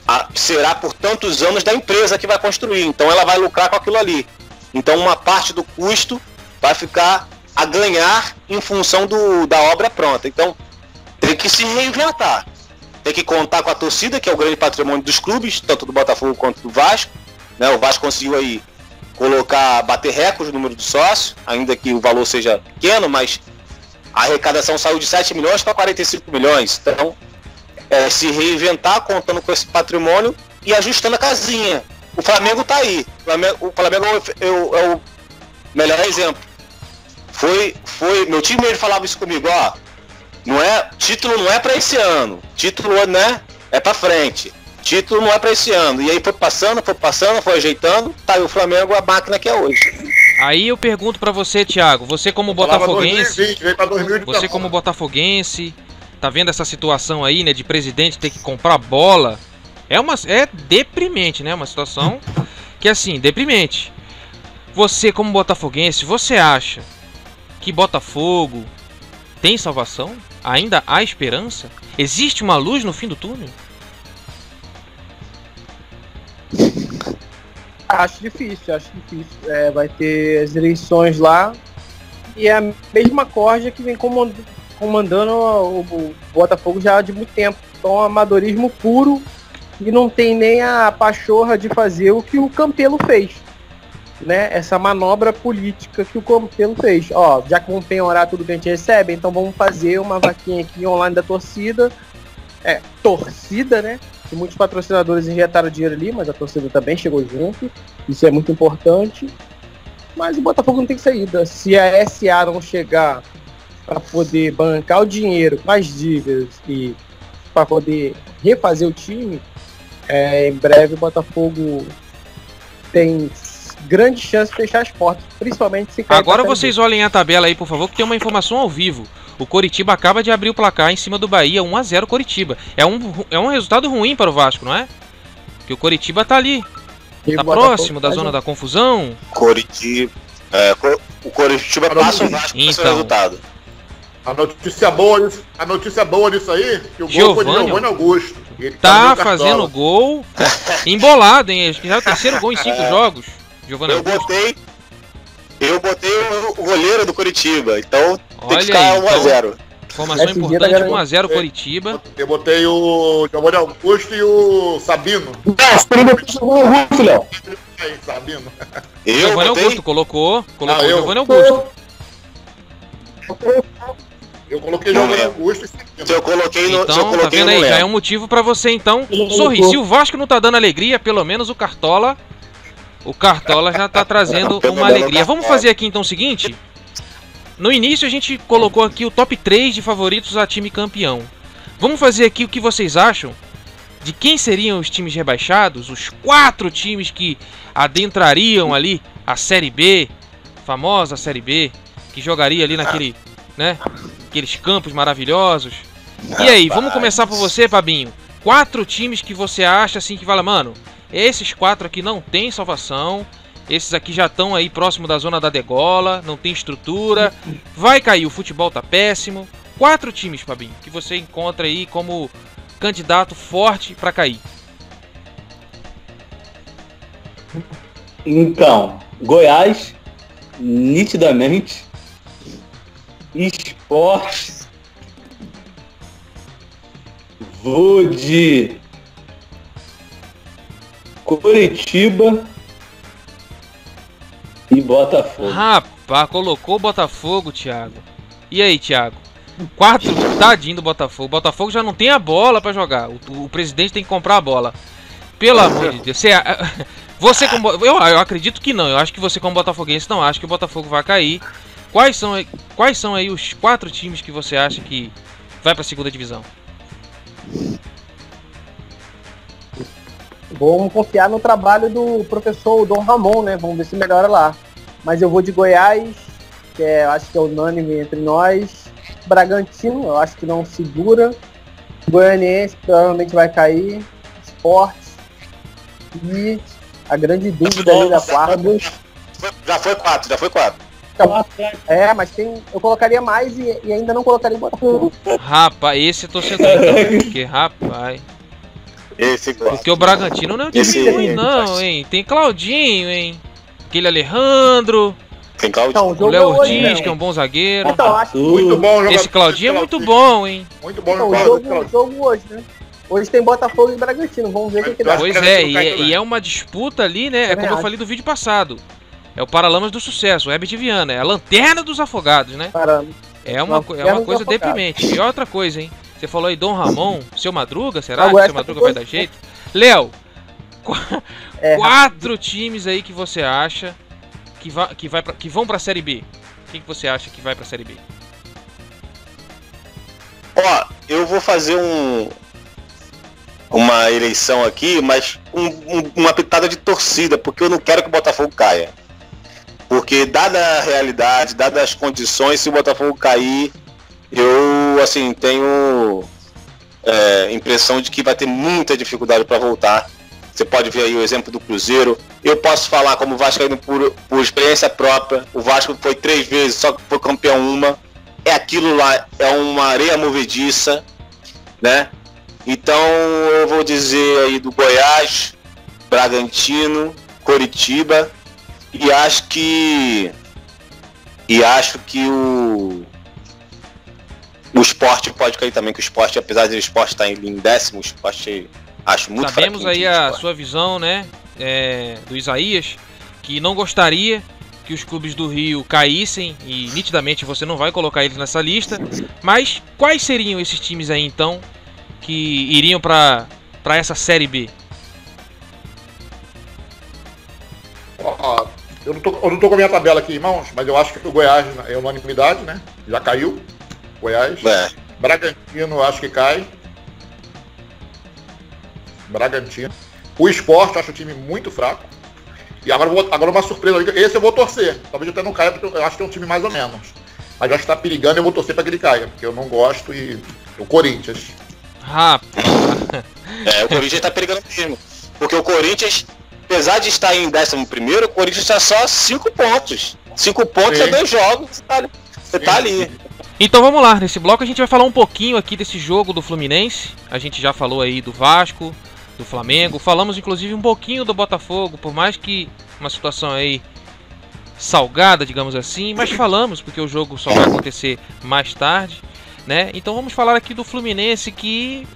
a, será por tantos anos da empresa que vai construir, então ela vai lucrar com aquilo ali. Então uma parte do custo vai ficar a ganhar em função do, da obra pronta. Então tem que se reinventar. Tem que contar com a torcida, que é o grande patrimônio dos clubes, tanto do Botafogo quanto do Vasco. Né? O Vasco conseguiu aí colocar, bater recorde no número de sócios, ainda que o valor seja pequeno, mas a arrecadação saiu de 7 milhões para 45 milhões. Então, é, se reinventar contando com esse patrimônio e ajustando a casinha. O Flamengo está aí. O Flamengo, Flamengo é, o, é o melhor exemplo. Foi, foi, meu time ele falava isso comigo, ó. Não é, título não é para esse ano. Título, né, é para frente. Título não é para esse ano. E aí foi passando, foi passando, foi ajeitando. Tá aí o Flamengo a máquina que é hoje. Aí eu pergunto para você, Thiago, você como botafoguense, 2020, você como botafoguense, tá vendo essa situação aí, né, de presidente ter que comprar bola? É uma é deprimente, né? Uma situação que assim, deprimente. Você como botafoguense, você acha que Botafogo tem salvação? Ainda há esperança? Existe uma luz no fim do túnel? *laughs* Acho difícil, acho difícil. É, vai ter as eleições lá e é a mesma corja que vem comandando, o, Botafogo já há de muito tempo. Então, amadorismo puro e não tem nem a pachorra de fazer o que o Campelo fez. Né? Essa manobra política que o Campelo fez. Ó, já que vamos penhorar tudo que a gente recebe, então vamos fazer uma vaquinha aqui online da torcida. É, torcida, né? que muitos patrocinadores injetaram dinheiro ali, mas a torcida também chegou junto. Isso é muito importante. Mas o Botafogo não tem saída. Se a SA não chegar para poder bancar o dinheiro com as dívidas e para poder refazer o time, é, em breve o Botafogo tem grande chance de fechar as portas, principalmente se Agora vocês olhem a tabela aí, por favor, que tem uma informação ao vivo. O Coritiba acaba de abrir o placar em cima do Bahia, 1 a 0 Coritiba. É um, é um resultado ruim para o Vasco, não é? Que o Coritiba tá ali. tá próximo da zona da confusão. Coritiba. É, o Coritiba passa o Vasco então. resultado. A notícia boa, a notícia boa nisso aí, que o gol foi de Giovanni Augusto. Ele tá fazendo gol *laughs* embolado, hein? Acho que já é o terceiro gol em cinco é. jogos. Giovanni eu Augusto. botei eu botei o goleiro do Curitiba, então Olha tem que ficar 1x0. Então, informação importante, 1x0 Curitiba. Eu botei o Giovanni Augusto e o Sabino. Não, o Augusto, Léo. Sabino. Eu Giovanni Augusto colocou, colocou ah, Giovanni Augusto. Eu coloquei Giovanni Augusto e Sabino. Se eu coloquei no, então, se eu coloquei tá vendo aí? Já é um motivo pra você então sorrir. Se o Vasco não tá dando alegria, pelo menos o Cartola o Cartola já tá trazendo uma alegria. Vamos fazer aqui então o seguinte. no início a gente colocou aqui o top 3 de favoritos a time campeão. Vamos fazer aqui o que vocês acham de quem seriam os times rebaixados, os quatro times que adentrariam ali a Série B, famosa Série B, que jogaria ali naquele, né, aqueles campos maravilhosos. E aí, vamos começar por você, Fabinho. Quatro times que você acha assim que fala, mano, esses quatro aqui não tem salvação. Esses aqui já estão aí próximo da zona da degola, não tem estrutura, vai cair, o futebol tá péssimo. Quatro times, Fabinho, que você encontra aí como candidato forte para cair. Então, Goiás, nitidamente, esporte, vou de Curitiba e Botafogo. Rapaz, colocou o Botafogo, Thiago. E aí, Thiago? Quatro, tadinho do Botafogo. O Botafogo já não tem a bola para jogar. O, o, presidente tem que comprar a bola. Pelo amor de Deus. Você, *laughs* você como, eu, eu acredito que não. Eu acho que você, como botafoguense, não acha que o Botafogo vai cair. Quais são, quais são aí os quatro times que você acha que vai para a segunda divisão? Vamos confiar no trabalho do professor Dom Ramon, né? Vamos ver se melhora lá. Mas eu vou de Goiás, que é, acho que é unânime entre nós. Bragantino, eu acho que não segura. Goianiense provavelmente vai cair. Esporte. E a grande dúvida aí da quarta. Já foi quatro, já foi quatro. É, mas tem. Eu colocaria mais e, e ainda não colocaria Botafogo. Rapaz, esse é torcedor porque, rapaz. Esse Porque o Bragantino não é um time ruim, não, hein? Tem Claudinho, hein? Aquele Alejandro. Tem Claudinho. Então, o Léo é Ortiz, que é um bom zagueiro. Então, acho Muito bom jogador. Esse Claudinho é muito bom, hein? Muito bom então, o jogador. jogo, o jogo hoje, né? Hoje tem Botafogo e Bragantino. Vamos ver o que, que dá. Pois é, era e, é- e é uma disputa ali, né? É como eu falei do vídeo passado. É o Paralamas do Sucesso, o Herbert Viana. É a lanterna dos afogados, né? Parando. É uma, é uma coisa deprimente. E outra coisa, hein? Você falou aí Dom Ramon, seu Madruga, será que seu Madruga vai dar jeito? Léo, qua- *laughs* É, quatro times aí que você acha que, va que, vai pra, que vão pra Série B. Quem que você acha que vai pra Série B? Ó, eu vou fazer um uma eleição aqui, mas um- um- uma pitada de torcida, porque eu não quero que o Botafogo caia. Porque dada a realidade, dadas as condições, se o Botafogo cair, eu assim tenho é, impressão de que vai ter muita dificuldade para voltar. Você pode ver aí o exemplo do Cruzeiro. Eu posso falar como Vascaíno por, por experiência própria. O Vasco foi três vezes, só que foi campeão uma. É aquilo lá, é uma areia movediça, né? Então eu vou dizer aí do Goiás, Bragantino, Coritiba e acho que e acho que o o esporte pode cair também, que o esporte, apesar de o esporte estar em décimo, o esporte acho muito Sabemos aí a sua visão, né? é, do Isaías, que não gostaria que os clubes do Rio caíssem e nitidamente você não vai colocar eles nessa lista. Mas quais seriam esses times aí então que iriam pra para essa série B? Eu, não tô, eu não tô com a minha tabela aqui em mãos, mas eu acho que o Goiás é unanimidade, né? Já caiu. Goiás. É, Bragantino, acho que cai. Bragantino. O esporte, acho o time muito fraco. E agora, vou- agora uma surpresa. Esse eu vou torcer. Talvez até não caia, porque eu acho que é um time mais ou menos. Mas eu acho que tá perigando e eu vou torcer para que ele caia, porque eu não gosto e. O Corinthians. Rapaz, *laughs* é, o Corinthians tá perigando mesmo. Porque o Corinthians, apesar de estar em décimo primeiro, o Corinthians está só cinco pontos. Cinco pontos Sim. é dois jogos. Você tá ali. Você tá ali. Então vamos lá, nesse bloco a gente vai falar um pouquinho aqui desse jogo do Fluminense. A gente já falou aí do Vasco, do Flamengo, falamos inclusive um pouquinho do Botafogo, por mais que uma situação aí salgada, digamos assim, mas falamos porque o jogo só vai acontecer mais tarde, né? Então vamos falar aqui do Fluminense que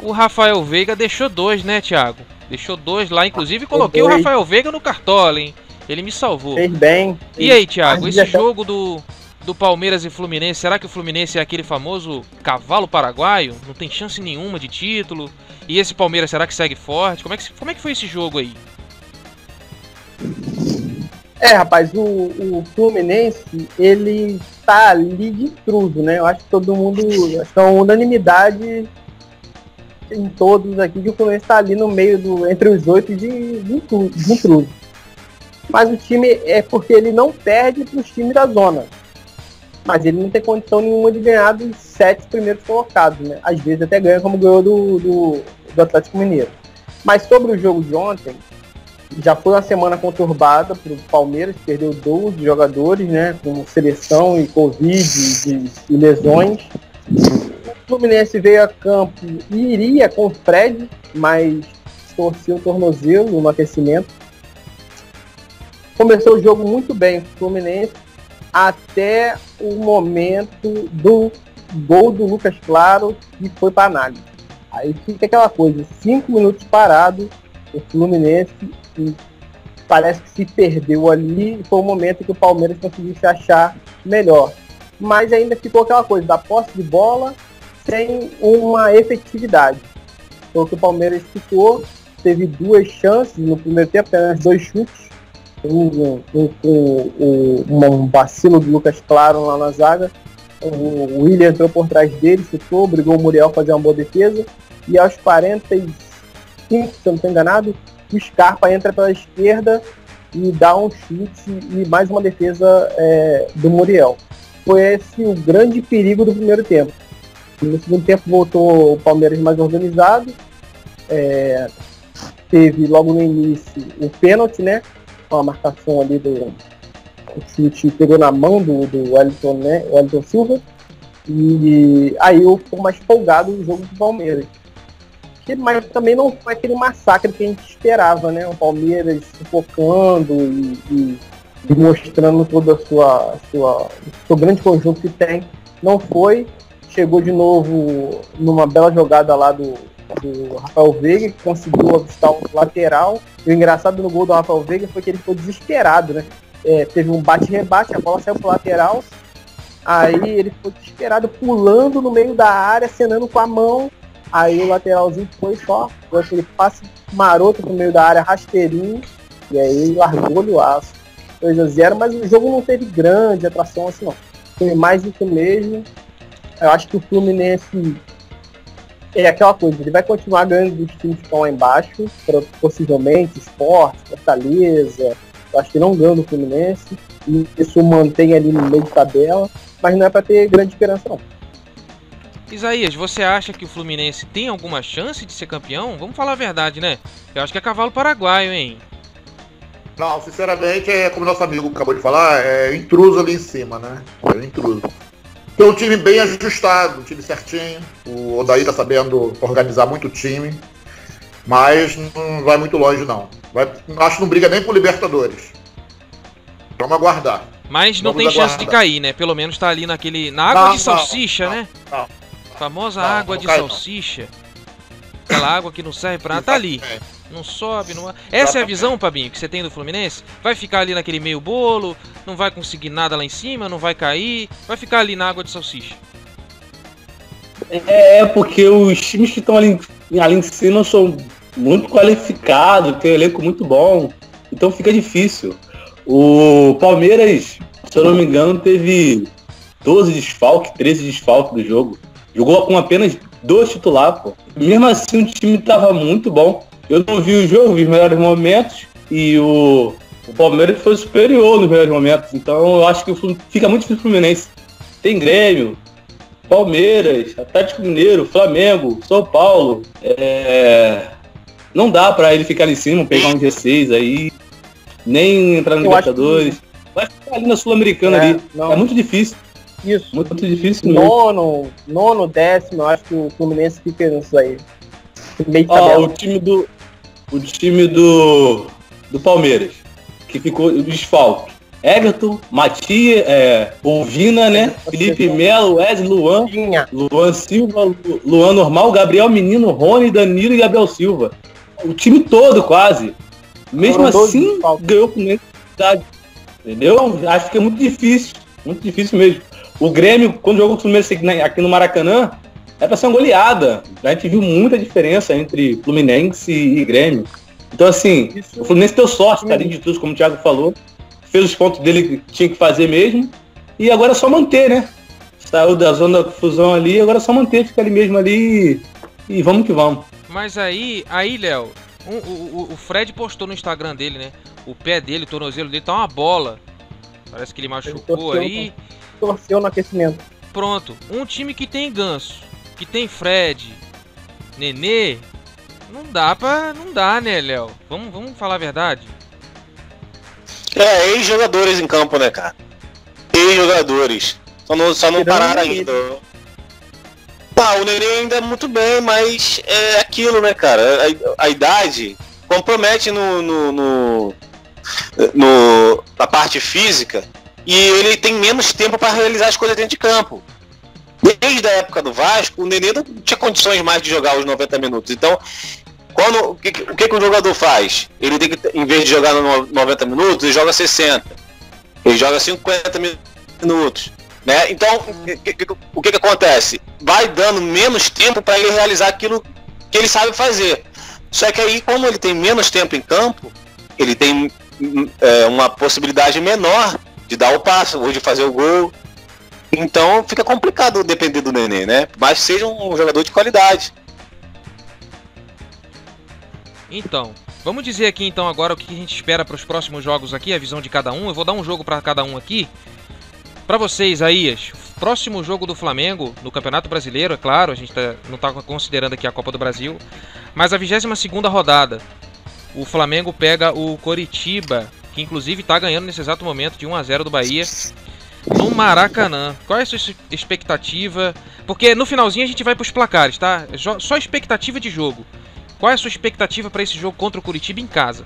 o Rafael Veiga deixou dois, né, Thiago? Deixou dois lá, inclusive coloquei o. Rafael Veiga no cartola, hein? Ele me salvou. Fez bem. E aí, Thiago, esse 17. jogo do, do Palmeiras e Fluminense, será que o Fluminense é aquele famoso cavalo paraguaio? Não tem chance nenhuma de título? E esse Palmeiras, será que segue forte? Como é que, como é que foi esse jogo aí? É, rapaz, o, o Fluminense, ele tá ali de intruso, né? Eu acho que todo mundo, que é unanimidade em todos aqui que o Fluminense tá ali no meio do, entre os oito de, de, intru- de intruso. Mas o time é porque ele não perde para os times da zona. Mas ele não tem condição nenhuma de ganhar dos sete primeiros colocados, né? Às vezes até ganha como ganhou do, do, do Atlético Mineiro. Mas sobre o jogo de ontem, já foi uma semana conturbada para o Palmeiras, perdeu 12 jogadores, né? Com seleção e Covid e, lesões. O Fluminense veio a campo e iria com o Fred, mas torceu o tornozelo no aquecimento. Começou o jogo muito bem o Fluminense até o momento do gol do Lucas Claro que foi para análise. Aí fica aquela coisa, cinco minutos parado, o Fluminense parece que se perdeu ali e foi o momento que o Palmeiras conseguiu se achar melhor. Mas ainda ficou aquela coisa da posse de bola sem uma efetividade. Foi o que o Palmeiras ficou, teve duas chances no primeiro tempo, apenas dois chutes. Um, um, um, um, vacilo do Lucas Claro lá na zaga. O William entrou por trás dele, chutou, brigou o Muriel a fazer uma boa defesa. E aos 45, se eu não estou enganado, o Scarpa entra pela esquerda e dá um chute e mais uma defesa é, do Muriel. Foi esse o grande perigo do primeiro tempo. No segundo tempo voltou o Palmeiras mais organizado. É, teve logo no início o pênalti, né? Com a marcação ali do o chute pegou na mão do, do Wellington, né? Wellington Silva. E aí eu ficou mais folgado o jogo do Palmeiras. Que, mas também não foi aquele massacre que a gente esperava, né? O Palmeiras sufocando e, e, e mostrando toda a sua, sua seu grande conjunto que tem. Não foi. Chegou de novo numa bela jogada lá do, do Rafael Veiga, que conseguiu avistar o lateral. E o engraçado no gol do Rafael Veiga foi que ele ficou desesperado, né? É, teve um bate-rebate, a bola saiu pro lateral. Aí ele ficou desesperado, pulando no meio da área, acenando com a mão. Aí o lateralzinho foi só, foi aquele passe maroto no meio da área, rasteirinho. E aí largou o aço. 2 a 0 mas o jogo não teve grande atração assim não. Foi mais do que mesmo. Eu acho que o Fluminense é aquela coisa, ele vai continuar ganhando dos times que estão lá embaixo, possivelmente, Esporte, Fortaleza, eu acho que não ganha do Fluminense, e isso mantém ali no meio de tabela, mas não é para ter grande esperança não. Isaías, você acha que o Fluminense tem alguma chance de ser campeão? Vamos falar a verdade, né? Eu acho que é cavalo paraguaio, hein? Não, sinceramente, é como nosso amigo acabou de falar, é intruso ali em cima, né? É intruso. Tem um time bem ajustado, um time certinho. O Odaí tá sabendo organizar muito o time. Mas não vai muito longe, não. Vai, acho que não briga nem por Libertadores. Vamos aguardar. Mas não Vamos tem chance aguardar. de cair, né? Pelo menos tá ali naquele. Na água Não, de salsicha, não, né? não. Famosa água de salsicha. Aquela água que não serve pra nada, tá ali. É. Não sobe, não. Essa é a visão, Pabinho, que você tem do Fluminense? Vai ficar ali naquele meio bolo, não vai conseguir nada lá em cima, não vai cair, vai ficar ali na água de salsicha. É, é porque os times que estão ali, ali em cima são muito qualificados, tem um elenco muito bom, então fica difícil. O Palmeiras, se eu não me engano, teve 12 desfalques, 13 desfalques do jogo. Jogou com apenas dois titulares, pô. Mesmo assim o time tava muito bom. Eu não vi o jogo, vi os melhores momentos e o, o Palmeiras foi superior nos melhores momentos. Então eu acho que fica muito difícil pro Fluminense. Tem Grêmio, Palmeiras, Atlético Mineiro, Flamengo, São Paulo. É, Não dá pra ele ficar ali em cima, pegar um G6 aí, nem entrar no Eu Libertadores. Vai ficar ali na Sul-Americana É, ali. não. É muito difícil, Isso. muito difícil mesmo. Nono, nono, décimo, eu acho que o Fluminense fica nisso aí. Meio o time do. O time do. Do Palmeiras. Que ficou o desfalque. Everton, Matias, é, Ovina, né? Felipe Melo, Wesley, Luan. Luan Silva, Lu- Luan Normal, Gabriel Menino, Rony, Danilo e Gabriel Silva. O time todo quase. Mesmo Foram 12 assim, ganhou com necessidade. Entendeu? Acho que é muito difícil. Muito difícil mesmo. O Grêmio, quando jogou com o Fluminense aqui no Maracanã, é pra ser uma goleada. A gente viu muita diferença entre Fluminense e Grêmio. Então, assim, Isso. o Fluminense deu sorte, tá ali de tudo, como o Thiago falou. fez os pontos dele que tinha que fazer mesmo. E agora é só manter, né? Saiu da zona da fusão ali, agora é só manter, fica ali mesmo ali e, e vamos que vamos. Mas aí, aí, Léo, um- o, o- Fred postou no Instagram dele, né? O pé dele, o tornozelo dele tá uma bola. Parece que ele machucou torceu, aí. Torceu no aquecimento. Pronto. Um time que tem ganso, que tem Fred, Nenê, não dá pra. Não dá, né, Léo? Vamos, vamos falar a verdade. É, ex-jogadores em campo, né, cara? Ex-jogadores. Só não, só não pararam ainda. Tá, o Nenê ainda é muito bem, mas é aquilo, né, cara? A, a idade compromete no, no, no, no- na parte física e ele tem menos tempo para realizar as coisas dentro de campo. Desde a época do Vasco, o Nenê não tinha condições mais de jogar os 90 minutos. Então, quando, o, que, o que, que o jogador faz? Ele tem que, em vez de jogar no 90 minutos, ele joga 60. Ele joga 50 minutos. Né? Então, o que, que- o que, que acontece? Vai dando menos tempo para ele realizar aquilo que ele sabe fazer. Só que aí, como ele tem menos tempo em campo, ele tem hum, é, uma possibilidade menor de dar o passo ou de fazer o gol. Então fica complicado depender do Nenê, né? Mas seja um jogador de qualidade. Então, vamos dizer aqui então agora o que a gente espera para os próximos jogos aqui, a visão de cada um. Eu vou dar um jogo para cada um aqui. Para vocês, Aías, próximo jogo do Flamengo no Campeonato Brasileiro, é claro, a gente tá- não está considerando aqui a Copa do Brasil, mas a 22ª rodada. O Flamengo pega o Coritiba, que inclusive está ganhando nesse exato momento de 1 a 0 do Bahia, no Maracanã. Qual é a sua expectativa? Porque no finalzinho a gente vai para os placares, tá? Só expectativa de jogo. Qual é a sua expectativa para esse jogo contra o Curitiba em casa?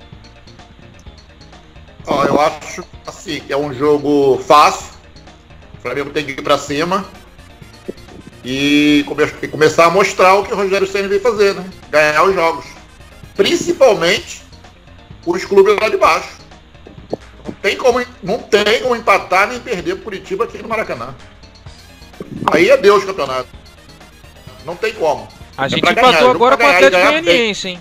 Eu acho assim, que é um jogo fácil. O Flamengo tem que ir pra cima. E, come- começar a mostrar o que o Rogério Senna vem fazer, né? Ganhar os jogos. Principalmente os clubes lá de baixo. Não tem como, não tem como empatar nem perder Curitiba aqui no Maracanã. Aí é Deus campeonato. Não tem como. A É gente ganhar, empatou jogo agora com pra o ganhar e Atlético ganhar. Goianiense, hein?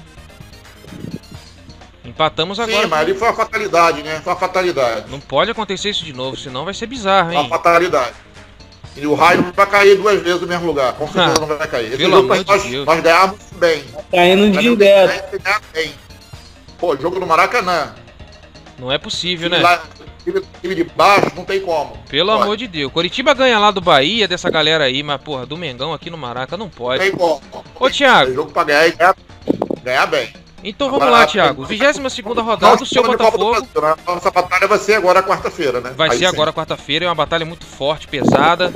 Empatamos agora. Sim, mas ali foi uma fatalidade, né? Foi uma fatalidade. Não pode acontecer isso de novo, senão vai ser bizarro, Uma hein? fatalidade. E o raio não vai cair duas vezes no mesmo lugar. Com certeza Ah, não vai cair. Esse pelo jogo de nós, Deus. nós ganhamos bem. Tá indo direto. bem, bem. Pô, jogo no Maracanã. Não é possível, Time, né? lá, time, time de baixo, não tem como. Pelo Pode. amor de Deus. Coritiba ganha lá do Bahia, dessa galera aí, mas porra, do Mengão aqui no Maraca não Não pode. tem como. Ô, Thiago. É jogo pra ganhar e ganhar, ganhar bem. Então vamos Agora, lá, Thiago. 22 rodada, o Nós seu Copa do Botafogo. Brasil, né? Nossa batalha vai ser agora quarta-feira, né? Vai Aí ser sim. agora quarta-feira, é uma batalha muito forte, pesada.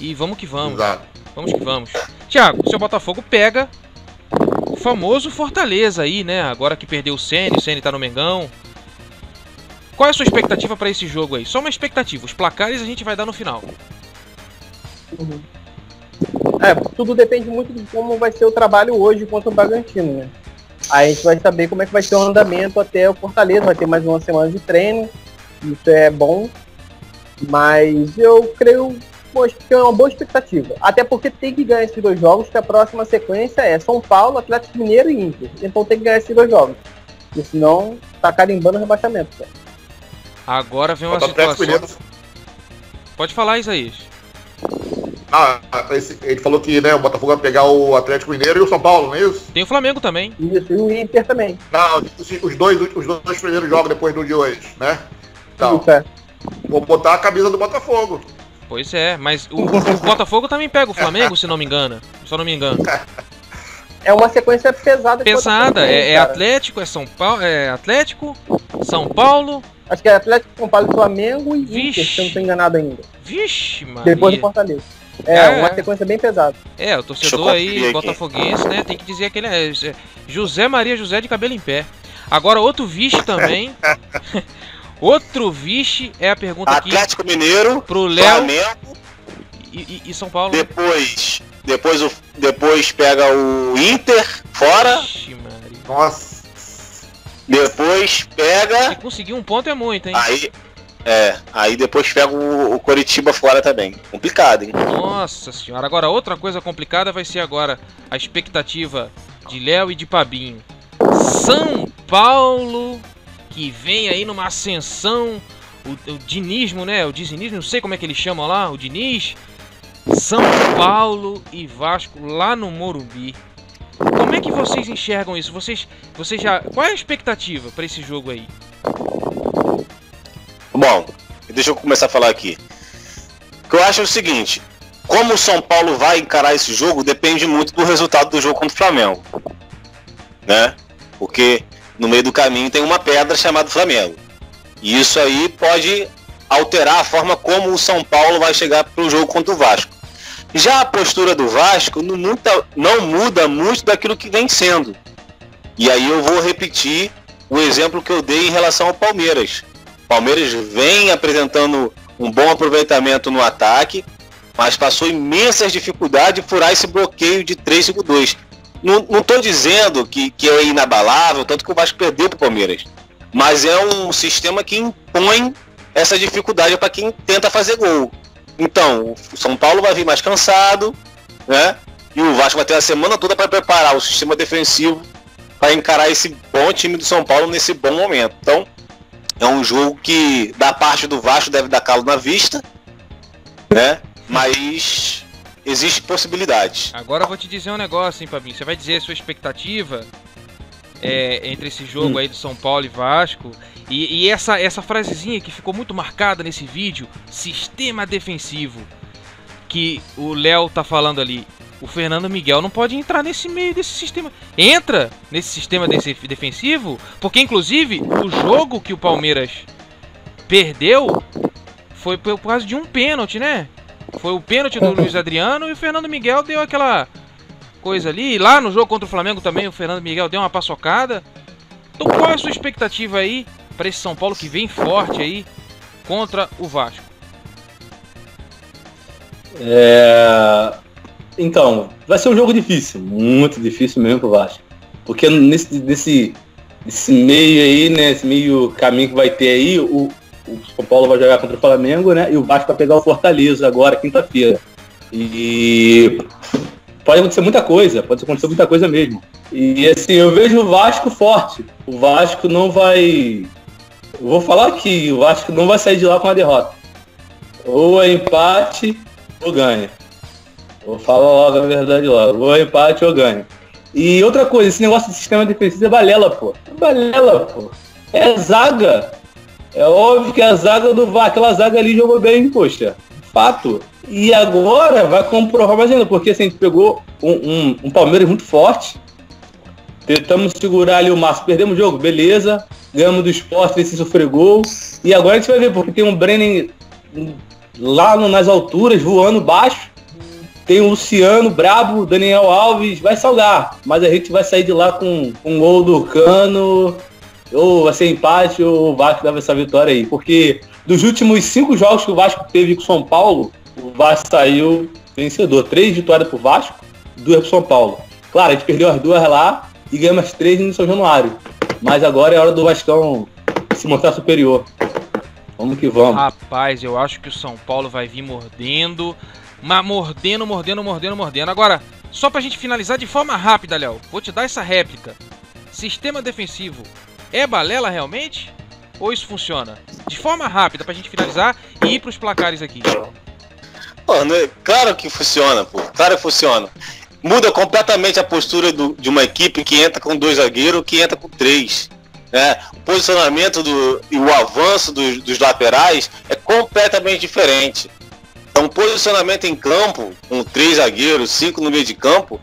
E vamos que vamos. Exato. Vamos que vamos. Thiago, o seu Botafogo pega o famoso Fortaleza aí, né? Agora que perdeu o Ceni, o Ceni tá no Mengão. Qual é a sua expectativa pra esse jogo aí? Só uma expectativa. Os placares a gente vai dar no final. É, tudo depende muito de como vai ser o trabalho hoje contra o Bragantino, né? Aí a gente vai saber como é que vai ser o andamento até o Fortaleza, vai ter mais uma semana de treino, isso é bom, mas eu creio que é uma boa expectativa. Até porque tem que ganhar esses dois jogos, que a próxima sequência é São Paulo, Atlético Mineiro e Inter. Então tem que ganhar esses dois jogos. Porque senão tá carimbando o rebaixamento. cara. Agora vem uma Atlético situação. Mineiro, Pode falar, Isaías. Ah, esse- ele falou que né, o Botafogo vai pegar o Atlético Mineiro e o São Paulo, não é isso? Tem o Flamengo também. Isso, e o Inter também. Não, os- os dois, os dois primeiros jogos depois do de hoje, né? Então, Isso, é. vou botar a camisa do Botafogo. Pois é, mas o, o Botafogo também pega o Flamengo, se não me engano. Se eu não me engano. É uma sequência pesada. Pesada, é, é. Atlético, é São Paulo, é Atlético, São Paulo. Acho que é Atlético, São Paulo, Flamengo e Vixe. Inter, se eu não estou enganado ainda. Vixe, Depois do. Fortaleza. É, É. uma sequência bem pesada. É, o torcedor aí, aqui. botafoguense, né? Tem que dizer que ele é é José Maria José de cabelo em pé. Agora, outro vixe também. *laughs* outro vixe é a pergunta aqui Atlético Mineiro, pro Léo Flamengo, e, e- e São Paulo. depois, depois, o, depois pega o Inter fora, Vixe, Maria. Nossa. Depois Se pega. conseguir um ponto é muito, hein? Aí. É, aí depois pega o, o Coritiba fora também. Complicado, hein? Nossa senhora. Agora, outra coisa complicada vai ser agora a expectativa de Léo e de Pabinho. São Paulo, que vem aí numa ascensão o, o dinismo, né? O dizinismo, não sei como é que eles chamam lá, o Diniz. São Paulo e Vasco lá no Morumbi. Como é que vocês enxergam isso? Vocês, vocês já, qual é a expectativa para esse jogo aí? Bom, deixa eu começar a falar aqui. O que eu acho é o seguinte: como o São Paulo vai encarar esse jogo depende muito do resultado do jogo contra o Flamengo, né? Porque no meio do caminho tem uma pedra chamada Flamengo. E isso aí pode alterar a forma como o São Paulo vai chegar para o jogo contra o Vasco. Já a postura do Vasco não, muda, não muda muito daquilo que vem sendo. E aí eu vou repetir o exemplo que eu dei em relação ao Palmeiras. Palmeiras vem apresentando um bom aproveitamento no ataque, mas passou imensas dificuldades de furar esse bloqueio de 3-5-2. Não estou dizendo que, que é inabalável, tanto que o Vasco perdeu para o Palmeiras. Mas é um sistema que impõe essa dificuldade para quem tenta fazer gol. Então, o São Paulo vai vir mais cansado, né? E o Vasco vai ter a semana toda para preparar o sistema defensivo para encarar esse bom time do São Paulo nesse bom momento. Então, é um jogo que da parte do Vasco deve dar calo na vista, né? Mas existe possibilidade. Agora eu vou te dizer um negócio, hein, Fabinho. Você vai dizer a sua expectativa é, entre esse jogo hum. aí do São Paulo e Vasco. E, e, essa, essa frasezinha que ficou muito marcada nesse vídeo, sistema defensivo, que o Léo tá falando ali. O Fernando Miguel não pode entrar nesse meio desse sistema. Entra nesse sistema desse defensivo, porque inclusive o jogo que o Palmeiras perdeu foi por causa de um pênalti, né? Foi o pênalti do Luiz Adriano e o Fernando Miguel deu aquela coisa ali. Lá no jogo contra o Flamengo também o Fernando Miguel deu uma paçocada. Então qual é a sua expectativa aí para esse São Paulo que vem forte aí contra o Vasco? É... Então, vai ser um jogo difícil, muito difícil mesmo pro Vasco. Porque nesse, nesse, nesse meio aí, né, esse meio caminho que vai ter aí, o, o São Paulo vai jogar contra o Flamengo, né? E o Vasco vai pegar o Fortaleza agora, quinta-feira. E pode acontecer muita coisa, pode acontecer muita coisa mesmo. E assim, eu vejo o Vasco forte. O Vasco não vai. Vou falar aqui, o Vasco não vai sair de lá com a derrota. Ou é empate ou ganha. Vou falar logo a verdade logo. Ou é empate ou ganha. E outra coisa, esse negócio de sistema defensivo é balela, pô. É balela, pô. É zaga. É óbvio que a zaga do VAR, aquela zaga ali jogou bem, poxa. Fato. E agora vai comprovar mais ainda, porque assim, a gente pegou um, um, um Palmeiras muito forte. Tentamos segurar ali o Márcio. Perdemos o jogo, beleza. Ganhamos do esporte, esse sofreu gol. E agora a gente vai ver, porque tem um Brennan lá no, nas alturas, voando baixo. Tem o Luciano, Brabo, Daniel Alves, vai salgar. Mas a gente vai sair de lá com, com um gol do Cano, ou vai ser empate ou o Vasco dava essa vitória aí. Porque dos últimos cinco jogos que o Vasco teve com o São Paulo, o Vasco saiu vencedor. Três vitórias pro Vasco, duas pro São Paulo. Claro, a gente perdeu as duas lá e ganhamos as três no São Januário. Mas agora é hora do Vascão se mostrar superior. Vamos que vamos. Rapaz, eu acho que o São Paulo vai vir mordendo. Mas mordendo, mordendo, mordendo, mordendo. Agora, só pra gente finalizar de forma rápida, Léo, vou te dar essa réplica. Sistema defensivo é balela realmente? Ou isso funciona? De forma rápida pra gente finalizar e ir pros placares aqui. Pô, né? Claro que funciona, pô. Claro que funciona. Muda completamente a postura do, de uma equipe que entra com dois zagueiros que entra com três. Né? O posicionamento do, e o avanço dos, dos laterais é completamente diferente. Então, posicionamento em campo, com três zagueiros, cinco no meio de campo,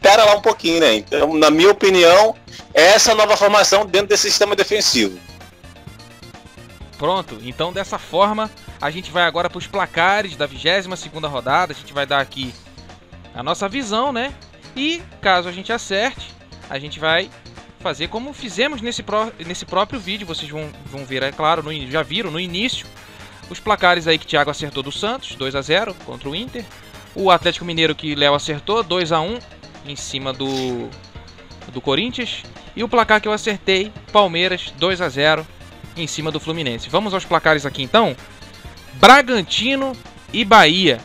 pera lá um pouquinho, né? Então, na minha opinião, essa nova formação dentro desse sistema defensivo. Pronto, então dessa forma a gente vai agora para os placares da 22 segunda rodada, a gente vai dar aqui a nossa visão, né? E caso a gente acerte, a gente vai fazer como fizemos nesse, nesse próprio vídeo, vocês vão, vão ver, é claro, no, já viram no início, os placares aí que Thiago acertou do Santos, 2 a 0 contra o Inter, o Atlético Mineiro que Léo acertou, 2 a 1 em cima do, do Corinthians, e o placar que eu acertei, Palmeiras 2 a 0 em cima do Fluminense. Vamos aos placares aqui então. Bragantino e Bahia.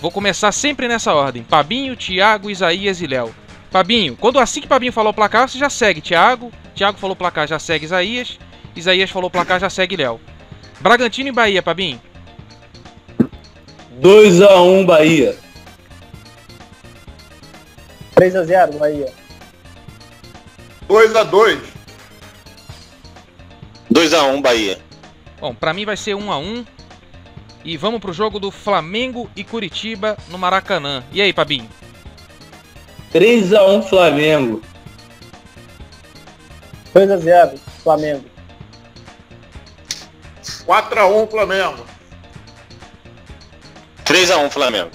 Vou começar sempre nessa ordem. Pabinho, Thiago, Isaías e Léo. Pabinho, quando assim que Pabinho falou o placar, você já segue Thiago. Thiago falou o placar, já segue Isaías. Isaías falou o placar, já segue Léo. Bragantino e Bahia, Pabim. 2x1 Bahia. 3x0 Bahia. 2x2. 2x1 Bahia. Bom, pra mim vai ser 1 a 1 E vamos pro jogo do Flamengo e Curitiba no Maracanã. E aí, Pabinho? 3x1 Flamengo. 2x0 Flamengo. 4x1 Flamengo. 3x1 Flamengo.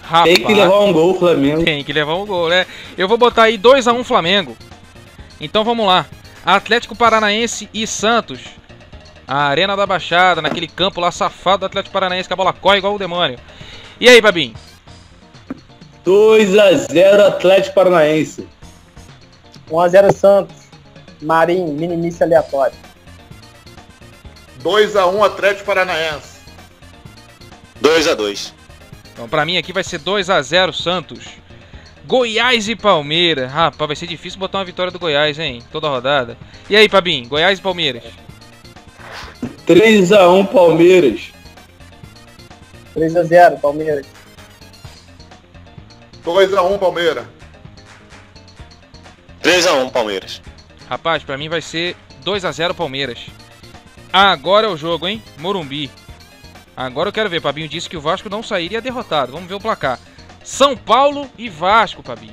Rapaz, Tem que levar um gol Flamengo. tem que levar um gol, né? Eu vou botar aí 2 a 1 Flamengo. Então vamos lá. Atlético Paranaense e Santos. A Arena da Baixada, naquele campo lá safado do Atlético Paranaense, que a bola corre igual o demônio. E aí, Babinho? 2x0 Atlético Paranaense. 1x0 Santos. Marinho, minimice aleatório. 2x1 Atlético Paranaense. 2x2. Então, pra mim aqui vai ser 2 a 0 Santos. Goiás e Palmeiras. Rapaz, vai ser difícil botar uma vitória do Goiás, hein? Toda rodada. E aí, Pabinho? Goiás e Palmeiras. 3x1 Palmeiras. 3x0 Palmeiras. 2x1 Palmeiras. 3x1 Palmeiras. Rapaz, pra mim vai ser 2 a 0 Palmeiras. Agora é o jogo, hein? Morumbi. Agora eu quero ver. Pabinho disse que o Vasco não sairia derrotado. Vamos ver o placar. São Paulo e Vasco, Pabinho.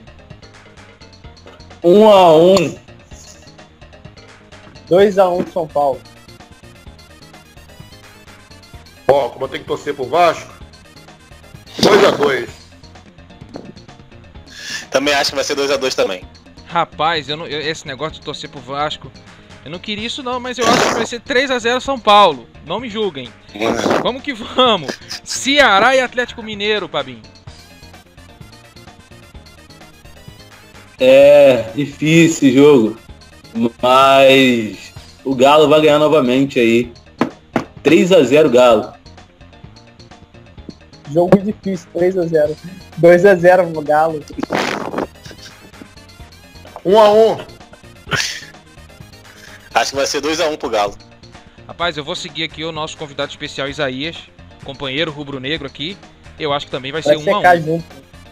1x1. 2x1 São Paulo. Ó, como eu tenho que torcer pro Vasco. 2x2. Também acho que vai ser 2x2 também. Rapaz, eu não, eu- esse negócio de torcer pro Vasco. Eu não queria isso não, mas eu acho que vai ser 3 a 0 São Paulo. Não me julguem. Vamos que vamos. Ceará e Atlético Mineiro, Pabinho. É difícil esse jogo. Mas o Galo vai ganhar novamente aí. 3x0 Galo. Jogo difícil, 3x0. 2x0 Galo. 1x1. Acho que vai ser 2x1 pro Galo. Rapaz, eu vou seguir aqui o nosso convidado especial Isaías, companheiro rubro-negro aqui. Eu acho que também vai ser Vai 1 a secar 1. junto.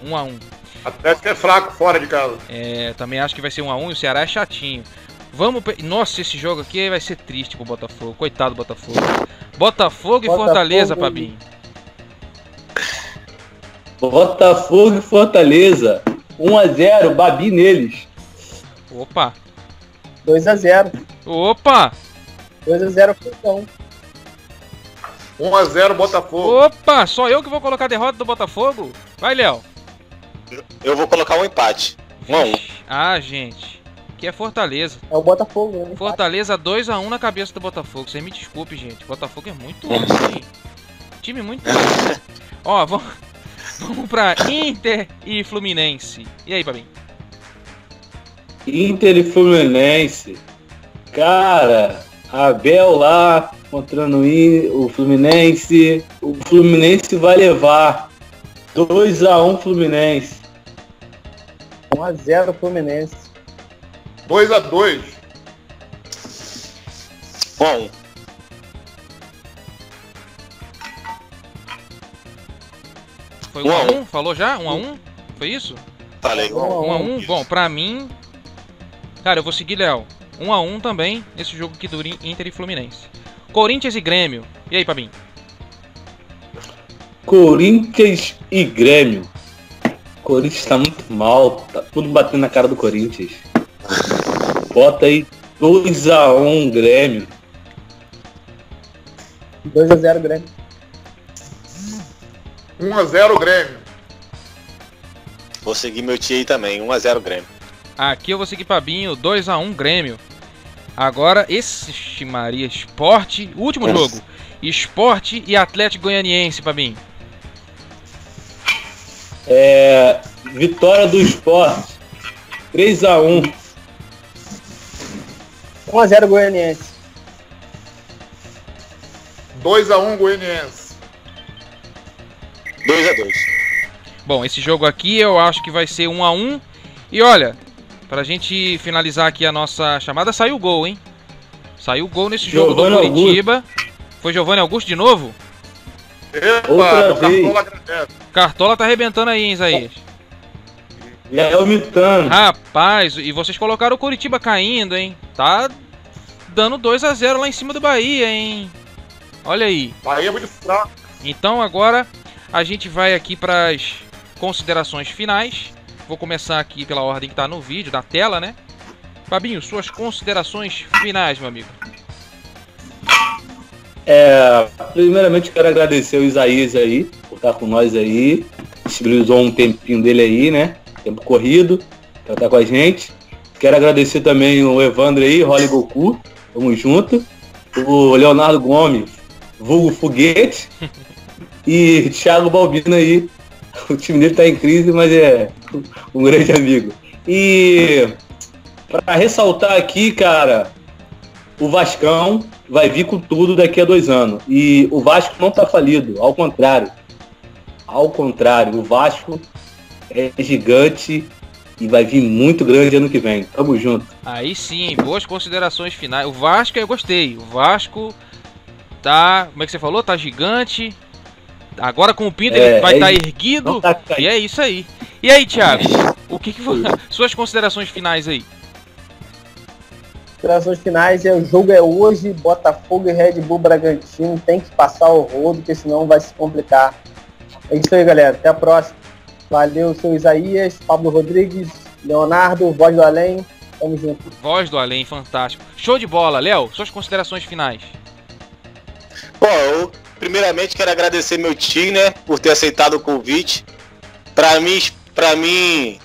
1 a 1. Atlético é fraco fora de casa. É, também acho que vai ser 1 a 1 e o Ceará é chatinho. Vamos, pe- nossa, esse jogo aqui vai ser triste pro Botafogo. Coitado do Botafogo. Botafogo e Botafogo Fortaleza, e- Pabinho. Botafogo e Fortaleza. 1x0, Babi neles. Opa. 2x0. Opa! 2x0 Furcão. 1x0 Botafogo. Opa! Só eu que vou colocar a derrota do Botafogo? Vai, Léo. Eu vou colocar um empate. 1x1. Ah, gente. Que é Fortaleza. É o Botafogo, né? Fortaleza 2x1 na cabeça do Botafogo. Você me desculpe, gente. Botafogo é muito ruim. Time muito *laughs* ruim. Ó, vamos, vamos pra Inter e Fluminense. E aí, Babinho? Inter e Fluminense. Cara, Abel lá contrando o In- o Fluminense. O Fluminense vai levar 2x1 Fluminense. 1x0 Fluminense. 2x2. 1x1. Foi Um a 1x1? Falou já? 1x1? Foi isso? Falei. 1x1? Bom, pra mim. Cara, eu vou seguir Léo. 1x1 também nesse jogo que dura Inter e Fluminense. Corinthians e Grêmio. E aí, Pabinho? Corinthians e Grêmio. Corinthians tá muito mal, tá tudo batendo na cara do Corinthians. Bota aí 2x1 Grêmio. 2x0 Grêmio. 1x0 Grêmio. Vou seguir meu tio aí também. 1x0 Grêmio. Aqui eu vou seguir Pabinho, 2x1 Grêmio. Agora, esse Maria Esporte, último jogo. Esporte e Atlético Goianiense, Pabinho. É, vitória do esporte. 3x1. 1x0 Goianiense. 2x1 Goianiense. 2x2. Bom, esse jogo aqui eu acho que vai ser 1x1. E olha, pra gente finalizar aqui a nossa chamada, saiu o gol, hein? Saiu o gol nesse jogo do Giovanni Curitiba. Foi Giovanni Augusto de novo? Epa, Outra. Cartola. Cartola tá arrebentando aí, hein, Isaías? É o Mitano. Rapaz, e vocês colocaram o Curitiba caindo, hein? Tá dando 2 a 0 lá em cima do Bahia, hein? Olha aí. Bahia é muito fraco. Então agora a gente vai aqui para as considerações finais. Vou começar aqui pela ordem que tá no vídeo, na tela, né? Fabinho, suas considerações finais, meu amigo. É, primeiramente quero agradecer o Isaías aí, por estar com nós aí. Disponibilizou um tempinho dele aí, né? Tempo corrido, pra estar com a gente. Quero agradecer também o Evandro aí, Rolly Goku. Tamo junto. O Leonardo Gomes, vulgo foguete. *laughs* E Thiago Balbino aí. *laughs* O time dele tá em crise, mas é um grande amigo. E para ressaltar aqui, cara, o Vascão vai vir com tudo daqui a dois anos. E o Vasco não tá falido, ao contrário. Ao contrário, o Vasco é gigante e vai vir muito grande ano que vem. Tamo junto. Aí sim, boas considerações finais. O Vasco eu gostei. O Vasco tá. Como é que você falou? Tá gigante. Agora com o Pinto É, ele vai é estar isso. erguido. Não tá. E é isso aí. E aí, Thiago? O que que foi? *laughs* Suas considerações finais aí? Considerações finais é o jogo é hoje, Botafogo e Red Bull Bragantino tem que passar o rodo, porque senão vai se complicar. É isso aí, galera. Até a próxima. Valeu, seu Isaías, Pablo Rodrigues, Leonardo, Voz do Além. Tamo junto. Voz do Além, fantástico. Show de bola. Léo, suas considerações finais. Bom, eu primeiramente quero agradecer meu tio, né, por ter aceitado o convite. Para mim, para mim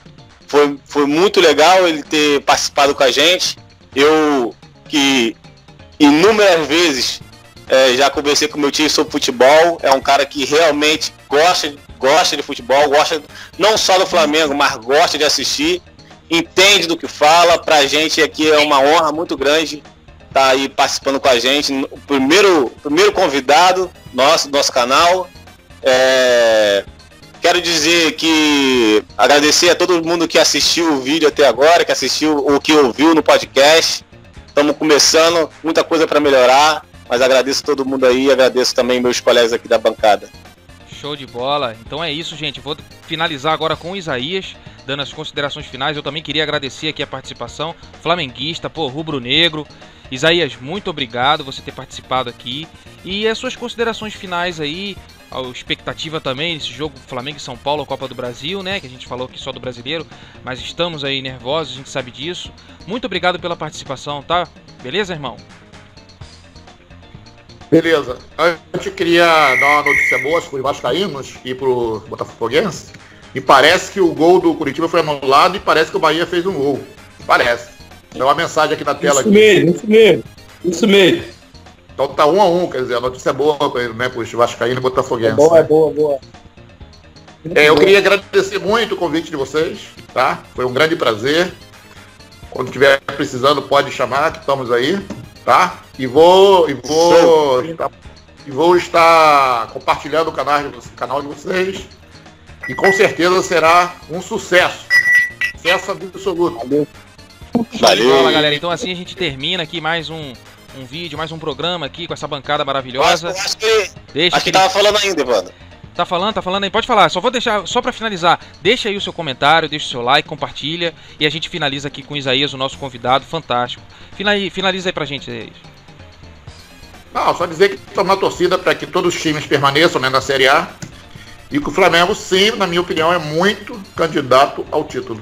foi, foi muito legal ele ter participado com a gente. Eu que inúmeras vezes eh, já conversei com meu tio sobre futebol. É um cara que realmente gosta, gosta de futebol, gosta não só do Flamengo, mas gosta de assistir, entende do que fala. Pra gente aqui é uma honra muito grande tá aí participando com a gente. O primeiro, primeiro convidado nosso, do nosso canal. É, quero dizer que agradecer a todo mundo que assistiu o vídeo até agora, que assistiu ou que ouviu no podcast. Estamos começando, muita coisa para melhorar, mas agradeço todo mundo aí, agradeço também meus colegas aqui da bancada. Show de bola. Então é isso, gente. Vou finalizar agora com o Isaías, dando as considerações finais. Eu também queria agradecer aqui a participação. Flamenguista, pô, rubro-negro. Isaías, muito obrigado você ter participado aqui. E as suas considerações finais aí, a expectativa também desse jogo Flamengo e São Paulo, Copa do Brasil, né? Que a gente falou aqui só do brasileiro, mas estamos aí nervosos, a gente sabe disso. Muito obrigado pela participação, tá? Beleza, irmão? Beleza. Antes eu queria dar uma notícia boa para os Vascaínos e para o Botafoguense. E parece que o gol do Curitiba foi anulado e parece que o Bahia fez um gol. Parece. Deu uma mensagem aqui na tela. Isso Aqui. mesmo, isso mesmo. Isso mesmo. Então tá um a um, quer dizer, a notícia é boa né, para os Vascaínos e É Botafoguenses. boa, é boa, boa. É, eu queria agradecer muito o convite de vocês, tá? Foi um grande prazer. Quando tiver precisando, pode chamar, que estamos aí, tá? E vou, e vou, estar, e vou estar compartilhando o canal de, canal de vocês. E com certeza será um sucesso. Sucesso absoluto. Valeu. Valeu. Fala, galera. Então assim a gente termina aqui mais um, um vídeo, mais um programa aqui com essa bancada Eu acho, maravilhosa. eu acho que, Deixa acho que tava falando ainda, Evandro. Tá falando, tá falando aí? Pode falar. Só vou deixar, só pra finalizar, deixa aí o seu comentário, deixa o seu like, compartilha e a gente finaliza aqui com o Isaías, o nosso convidado, fantástico. Finaliza, aí pra gente, Isaías. Não, só dizer que na torcida para que todos os times permaneçam né, na Série A. E que o Flamengo, sim, na minha opinião, é muito candidato ao título.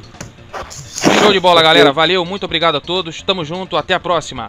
Show de bola, galera. Valeu, muito obrigado a todos. Tamo junto, até a próxima.